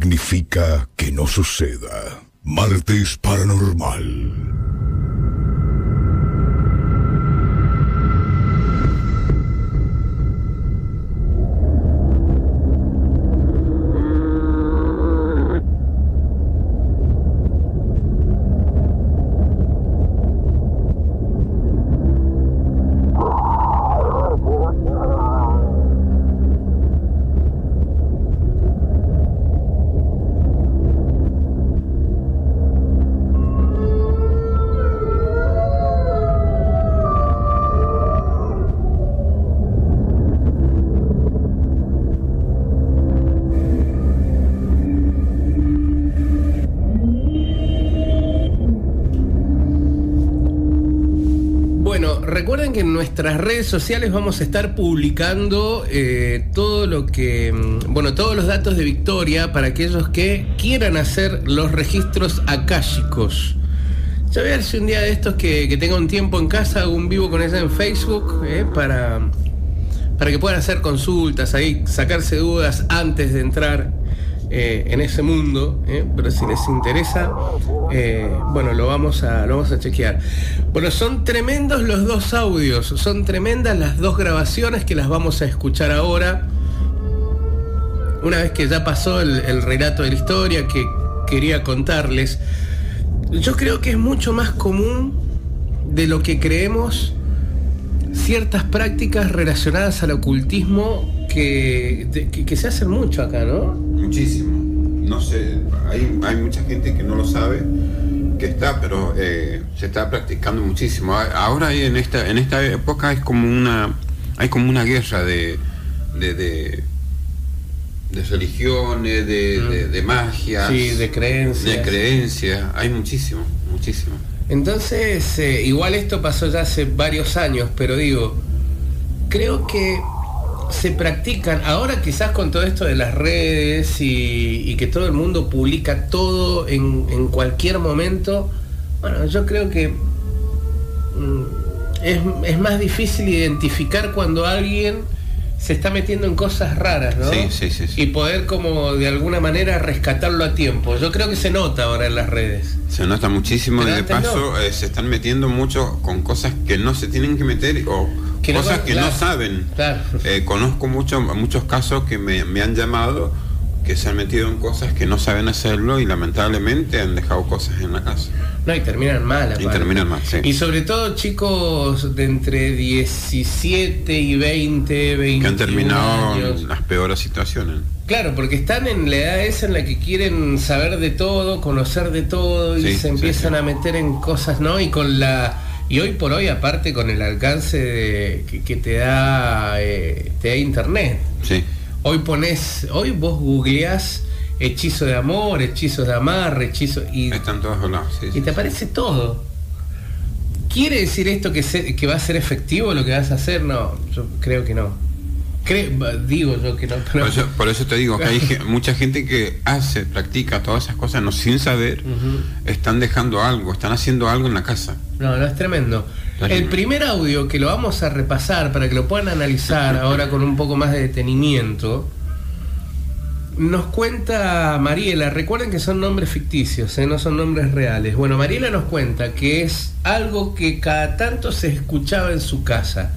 Significa que no suceda. Martes nuestras redes sociales vamos a estar publicando eh, todo lo que, mm, bueno, todos los datos de Victoria para aquellos que quieran hacer los registros akáshicos. Yo voy si un día de estos que, que tenga un tiempo en casa hago un vivo con ella en Facebook eh, para, para que puedan hacer consultas ahí, sacarse dudas antes de entrar eh, en ese mundo, eh, pero si les interesa, eh, bueno, lo vamos, a, lo vamos a chequear. Bueno, son tremendos los dos audios, son tremendas las dos grabaciones que las vamos a escuchar ahora. Una vez que ya pasó el, el relato de la historia que quería contarles, yo creo que es mucho más común de lo que creemos ciertas prácticas relacionadas al ocultismo que, que, se hacen mucho acá, ¿no? Muchísimo. No sé, hay, hay mucha gente que no lo sabe que está, pero eh, se está practicando muchísimo. Ahora en esta, en esta época es como una, hay como una guerra de, de, de, religiones, de, de, magia. Sí, de creencias. De creencias, hay muchísimo, muchísimo. Entonces, eh, igual esto pasó ya hace varios años, pero digo, creo que se practican, ahora quizás con todo esto de las redes y, que todo el mundo publica todo en, cualquier momento, bueno, yo creo que mm, es, más difícil identificar cuando alguien se está metiendo en cosas raras, ¿no? Sí, sí, sí, Y poder como de alguna manera rescatarlo a tiempo. Yo creo que se nota ahora en las redes. Se nota muchísimo y de paso eh, se están metiendo mucho con cosas que no se tienen que meter o cosas que no saben. Eh, conozco mucho, muchos casos que me, han llamado que se han metido en cosas que no saben hacerlo y lamentablemente han dejado cosas en la casa. No, y terminan mal. Y terminan mal, sí. Y sobre todo chicos de entre 17 y 20, 20 Que han terminado las peores situaciones. Claro, porque están en la edad esa en la que quieren saber de todo, conocer de todo y se empiezan a meter en cosas, ¿no? Y con la y hoy por hoy, aparte con el alcance que, te da eh, te da internet. Sí. Hoy pones, hoy vos googleás hechizo de amor, hechizo de amarre, hechizo. Y, Están todos y te aparece todo. ¿Quiere decir esto que, que va a ser efectivo lo que vas a hacer? No, yo creo que no digo yo que no. Por, eso, te digo que hay [laughs] mucha gente que hace, practica todas esas cosas no sin saber, están dejando algo, están haciendo algo en la casa. No, no es tremendo. El primer audio que lo vamos a repasar para que lo puedan analizar ahora con un poco más de detenimiento. Nos cuenta Mariela, recuerden que son nombres ficticios, ¿eh? no son nombres reales. Bueno, Mariela nos cuenta que es algo que cada tanto se escuchaba en su casa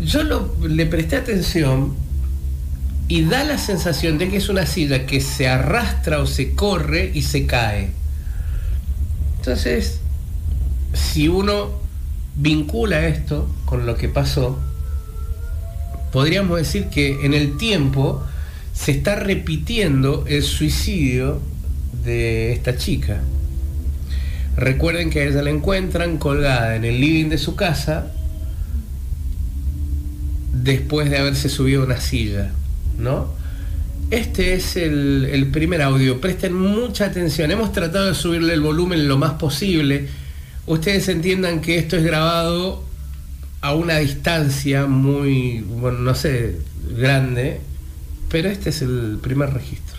yo le presté atención y da la sensación de que es una silla que se arrastra o se corre y se cae. Entonces, si uno vincula esto con lo que pasó, podríamos decir que en el tiempo se está repitiendo el suicidio de esta chica. Recuerden que a ella la encuentran colgada en el living de su casa después de haberse subido a una silla, ¿no? Este es el, primer audio. Presten mucha atención. Hemos tratado de subirle el volumen lo más posible. Ustedes entiendan que esto es grabado a una distancia muy, bueno, no sé, grande, pero este es el primer registro.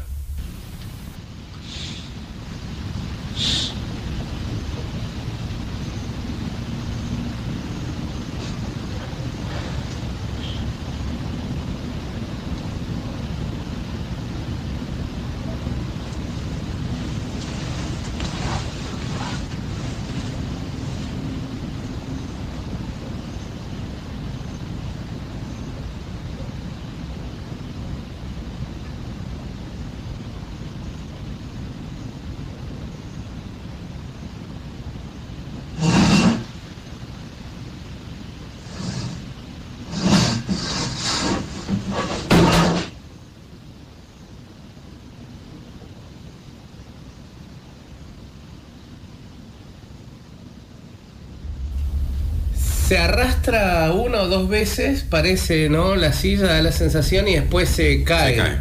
Se arrastra una o dos veces, parece, ¿no? La silla da la sensación y después se cae. Se cae.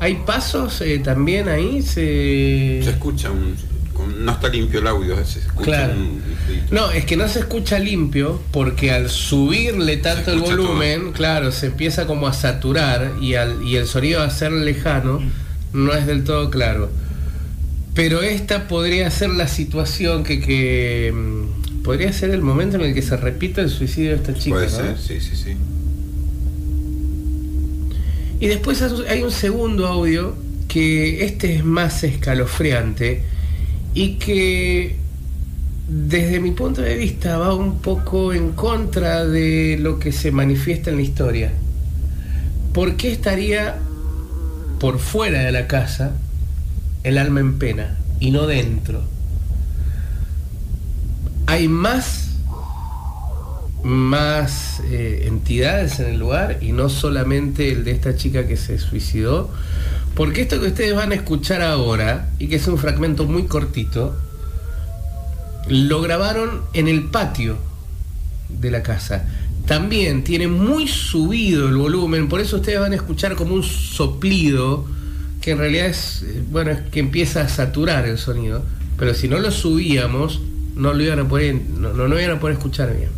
¿Hay pasos eh, también ahí? Se... se escucha un, no está limpio el audio, se escucha claro. No, es que no se escucha limpio porque al subirle tanto el volumen, claro, se empieza como a saturar y, al, y el sonido a ser lejano no es del todo claro. Pero esta podría ser la situación que, que mm, podría ser el momento en el que se repite el suicidio de esta chica. Puede ser, sí, sí, sí. Y después hay un segundo audio que este es más escalofriante y que desde mi punto de vista va un poco en contra de lo que se manifiesta en la historia. ¿Por qué estaría por fuera de la casa el alma en pena y no dentro? Hay más más eh, entidades en el lugar y no solamente el de esta chica que se suicidó porque esto que ustedes van a escuchar ahora, y que es un fragmento muy cortito, lo grabaron en el patio de la casa. También tiene muy subido el volumen, por eso ustedes van a escuchar como un soplido, que en realidad es, eh, bueno, es que empieza a saturar el sonido. Pero si no lo subíamos, no lo iban a poder, no, no, iban a poder escuchar bien.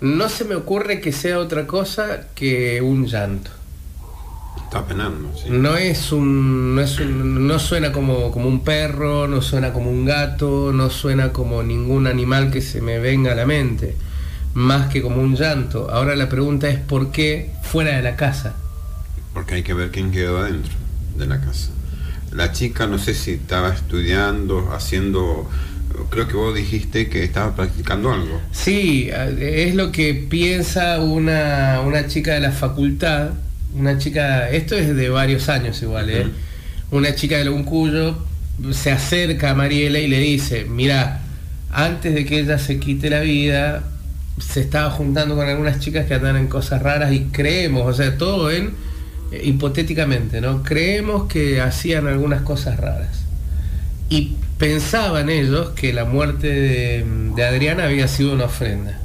no se me ocurre que sea otra cosa que un llanto. Está penando, sí. No es un. No, es no suena como, como un perro, no suena como un gato, no suena como ningún animal que se me venga a la mente. Más que como un llanto. Ahora la pregunta es por qué fuera de la casa. Porque hay que ver quién quedó adentro de la casa. La chica no sé si estaba estudiando, haciendo creo que vos dijiste que estaba practicando algo. Sí, es lo que piensa una, una chica de la facultad, una chica, esto es de varios años igual, ¿eh? una chica de Loncuyo se acerca a Mariela y le dice, mira, antes de que ella se quite la vida, se estaba juntando con algunas chicas que andan en cosas raras y creemos, o sea, todo en eh, hipotéticamente, ¿no? Creemos que hacían algunas cosas raras. Y pensaban ellos que la muerte de, Adriana había sido una ofrenda,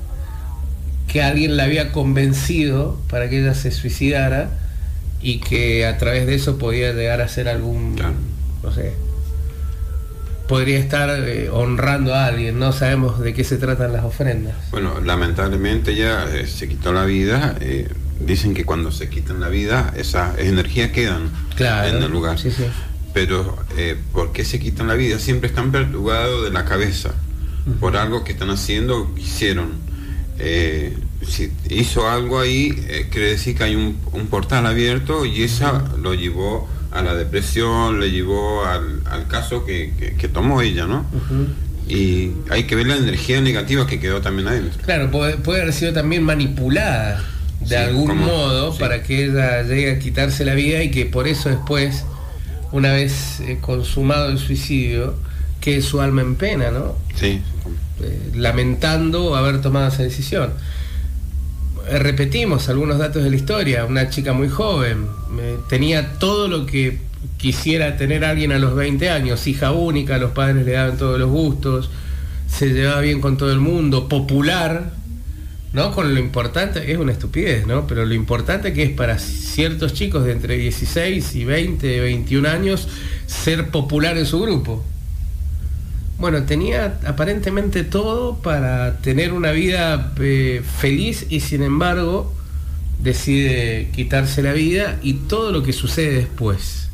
que alguien la había convencido para que ella se suicidara y que a través de eso podía llegar a ser algún, no sé, podría estar eh, honrando a alguien, no sabemos de qué se tratan las ofrendas. Bueno, lamentablemente ya eh, se quitó la vida, eh, dicen que cuando se quitan la vida, esas energías quedan en el lugar. Sí, sí pero eh, ¿por qué se quitan la vida? Siempre están perturbados de la cabeza por algo que están haciendo o hicieron. Eh, si hizo algo ahí, eh, quiere decir que hay un, portal abierto y esa lo llevó a la depresión, le llevó al, caso que, tomó ella, ¿no? Y hay que ver la energía negativa que quedó también adentro. Claro, puede, haber sido también manipulada de algún modo para que ella llegue a quitarse la vida y que por eso después una vez eh, consumado el suicidio, que su alma en pena, ¿no? Sí. Eh, lamentando haber tomado esa decisión. Eh, repetimos algunos datos de la historia, una chica muy joven, tenía todo lo que quisiera tener alguien a los 20 años, hija única, los padres le daban todos los gustos, se llevaba bien con todo el mundo, popular, ¿no? Con lo importante, es una estupidez, ¿no? Pero lo importante que es para ciertos chicos de entre 16 y 20, 21 años ser popular en su grupo. Bueno, tenía aparentemente todo para tener una vida eh, feliz y sin embargo decide quitarse la vida y todo lo que sucede después.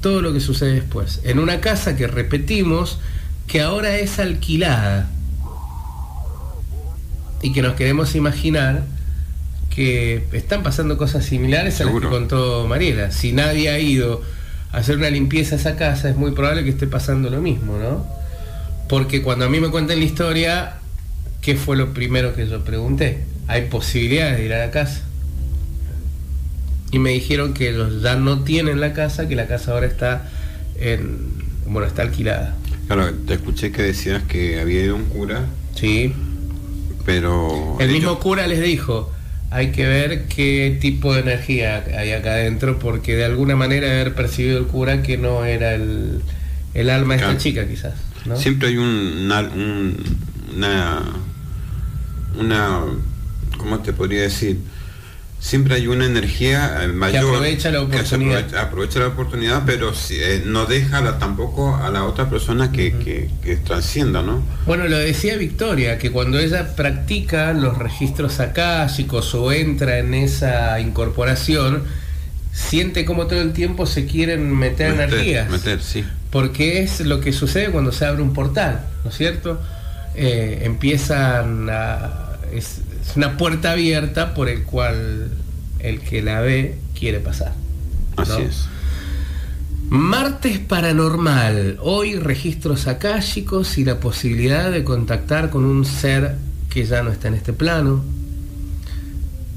Todo lo que sucede después. En una casa que repetimos que ahora es alquilada y que nos queremos imaginar que están pasando cosas similares a las que contó Mariela. Si nadie ha ido hacer una limpieza a esa casa, es muy probable que esté pasando lo mismo, ¿no? Porque cuando a mí me cuentan la historia, ¿qué fue lo primero que yo pregunté? ¿Hay posibilidades de ir a la casa? Y me dijeron que ellos ya no tienen la casa, que la casa ahora está en, bueno, está alquilada. Claro, te escuché que decías que había ido un cura. Sí. Pero... El mismo cura les dijo, hay que ver qué tipo de energía hay acá adentro, porque de alguna manera haber percibido el cura que no era el, alma de esta chica quizás. Siempre hay un, una, una, ¿cómo te podría decir? Siempre hay una energía eh, mayor que aprovecha la oportunidad, aprovecha, la oportunidad pero eh, no deja tampoco a la otra persona que, que, trascienda, ¿no? Bueno, lo decía Victoria, que cuando ella practica los registros akáshicos o entra en esa incorporación, siente como todo el tiempo se quieren meter, energías. Meter, sí. Porque es lo que sucede cuando se abre un portal, ¿no es cierto? Eh, empiezan a es una puerta abierta por el cual el que la ve quiere pasar. Así es. Martes paranormal. Hoy registros akáshicos y la posibilidad de contactar con un ser que ya no está en este plano.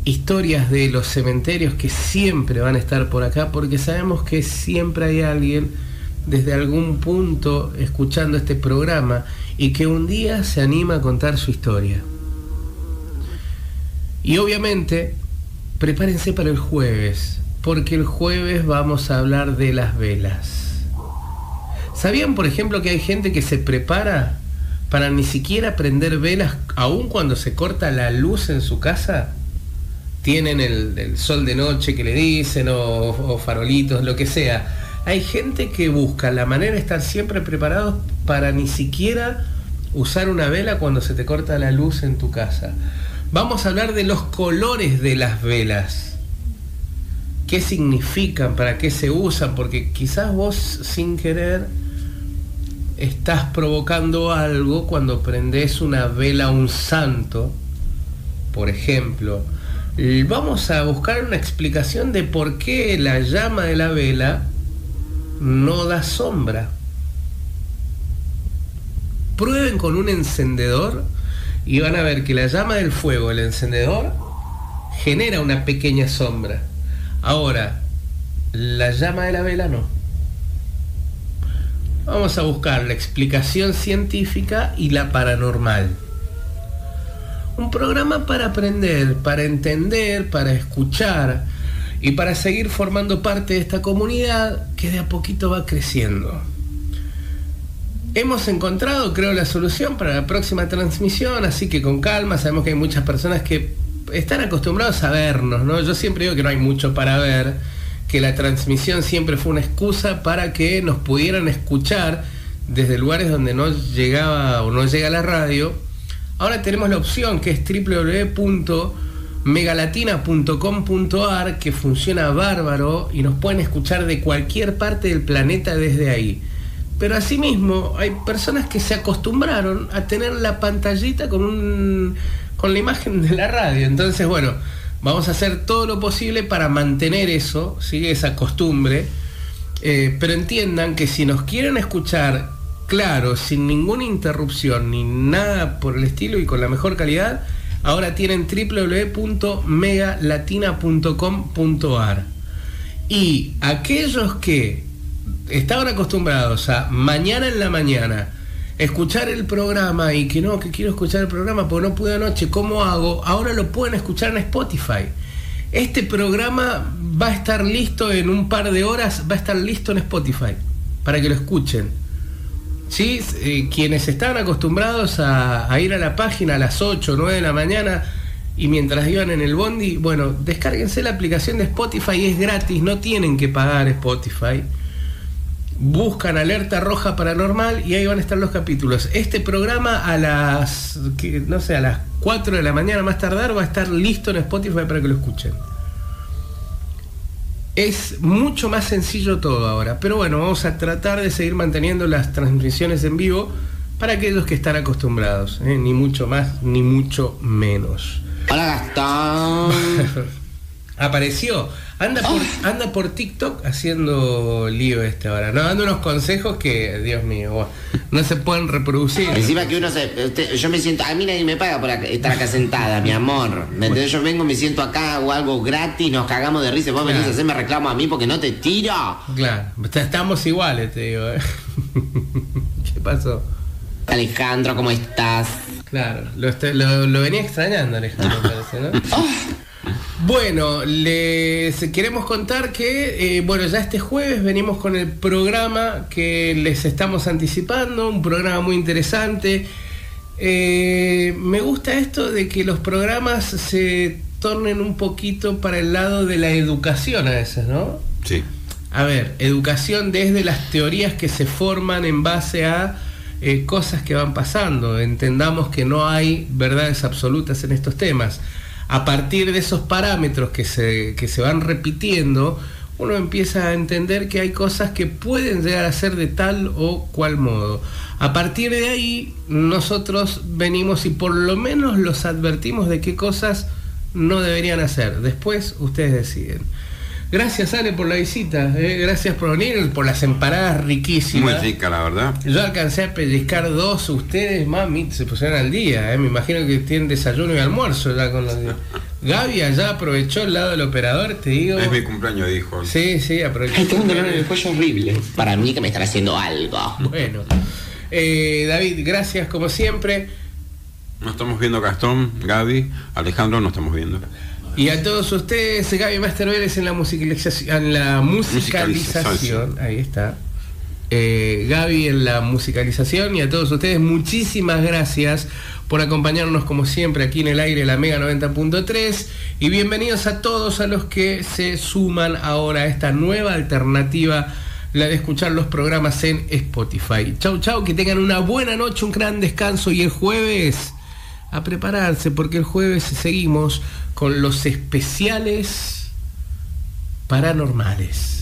Historias de los cementerios que siempre van a estar por acá porque sabemos que siempre hay alguien desde algún punto escuchando este programa y que un día se anima a contar su historia. Y obviamente, prepárense para el jueves, porque el jueves vamos a hablar de las velas. ¿Sabían, por ejemplo, que hay gente que se prepara para ni siquiera prender velas aun cuando se corta la luz en su casa? Tienen el, sol de noche que le dicen, o, o farolitos, lo que sea. Hay gente que busca la manera de estar siempre preparados para ni siquiera usar una vela cuando se te corta la luz en tu casa. Vamos a hablar de los colores de las velas. ¿Qué significan? ¿Para qué se usan? Porque quizás vos sin querer estás provocando algo cuando prendes una vela a un santo, por ejemplo. Vamos a buscar una explicación de por qué la llama de la vela no da sombra. Prueben con un encendedor y van a ver que la llama del fuego, el encendedor, genera una pequeña sombra. Ahora, la llama de la vela no. Vamos a buscar la explicación científica y la paranormal. Un programa para aprender, para entender, para escuchar y para seguir formando parte de esta comunidad que de a poquito va creciendo hemos encontrado, creo, la solución para la próxima transmisión, así que con calma, sabemos que hay muchas personas que están acostumbrados a vernos, ¿no? Yo siempre digo que no hay mucho para ver, que la transmisión siempre fue una excusa para que nos pudieran escuchar desde lugares donde no llegaba o no llega la radio. Ahora tenemos la opción que es www.megalatina.com.ar que funciona bárbaro y nos pueden escuchar de cualquier parte del planeta desde ahí. Pero asimismo hay personas que se acostumbraron a tener la pantallita con, un, con la imagen de la radio. Entonces, bueno, vamos a hacer todo lo posible para mantener eso, sigue esa costumbre. Eh, pero entiendan que si nos quieren escuchar claro, sin ninguna interrupción ni nada por el estilo y con la mejor calidad, ahora tienen www.megalatina.com.ar. Y aquellos que estaban acostumbrados a mañana en la mañana escuchar el programa y que no, que quiero escuchar el programa porque no pude anoche, ¿cómo hago? Ahora lo pueden escuchar en Spotify. Este programa va a estar listo en un par de horas, va a estar listo en Spotify para que lo escuchen. ¿Sí? Eh, quienes estaban acostumbrados a, a, ir a la página a las 8 o 9 de la mañana y mientras iban en el bondi, bueno, descárguense la aplicación de Spotify, es gratis, no tienen que pagar Spotify buscan alerta roja paranormal y ahí van a estar los capítulos. Este programa a las, no sé, a las 4 de la mañana más tardar va a estar listo en Spotify para que lo escuchen. Es mucho más sencillo todo ahora, pero bueno, vamos a tratar de seguir manteniendo las transmisiones en vivo para aquellos que están acostumbrados, ¿eh? ni mucho más ni mucho menos. Hola Gastón. [laughs] Apareció. Anda por, ah. anda por TikTok haciendo lío este ahora, ¿no? Dando unos consejos que, Dios mío, no se pueden reproducir. Encima que uno se. yo me siento. A mí nadie me paga por estar acá sentada, mi amor. ¿Me entendés? Yo vengo, me siento acá, hago algo gratis, nos cagamos de risa. Vos venís a hacerme reclamo a mí porque no te tiro. Claro, estamos iguales, te digo. ¿eh? [laughs] ¿Qué pasó? Alejandro, ¿cómo estás? Claro, lo, venía extrañando, Alejandro, parece, ¿no? Ah. Bueno, les queremos contar que, eh, bueno, ya este jueves venimos con el programa que les estamos anticipando, un programa muy interesante. Eh, me gusta esto de que los programas se tornen un poquito para el lado de la educación a veces, ¿no? Sí. A ver, educación desde las teorías que se forman en base a eh, cosas que van pasando. Entendamos que no hay verdades absolutas en estos temas a partir de esos parámetros que se, se van repitiendo, uno empieza a entender que hay cosas que pueden llegar a ser de tal o cual modo. A partir de ahí, nosotros venimos y por lo menos los advertimos de qué cosas no deberían hacer. Después ustedes deciden. Gracias, Ale, por la visita. Eh. Gracias por venir, por las empanadas riquísimas. Muy rica, la verdad. Yo alcancé a pellizcar dos. Ustedes, mami, se pusieron al día. Eh. Me imagino que tienen desayuno y almuerzo ya con los [laughs] Gaby allá aprovechó el lado del operador, te digo. Es mi cumpleaños, dijo. Sí, sí, aprovechó. Ay, tengo un dolor en el cuello horrible. Para mí que me están haciendo algo. Bueno. Eh, David, gracias como siempre. Nos estamos viendo Gastón, Gaby, Alejandro, nos estamos viendo. Y a todos ustedes, Gaby Master Vélez en la musicalización, en la musicalización, ahí está. Eh, Gaby en la musicalización y a todos ustedes muchísimas gracias por acompañarnos como siempre aquí en el aire la Mega 90.3 y bienvenidos a todos a los que se suman ahora a esta nueva alternativa la de escuchar los programas en Spotify. Chau chau, que tengan una buena noche, un gran descanso y el jueves a prepararse porque el jueves seguimos con los especiales paranormales.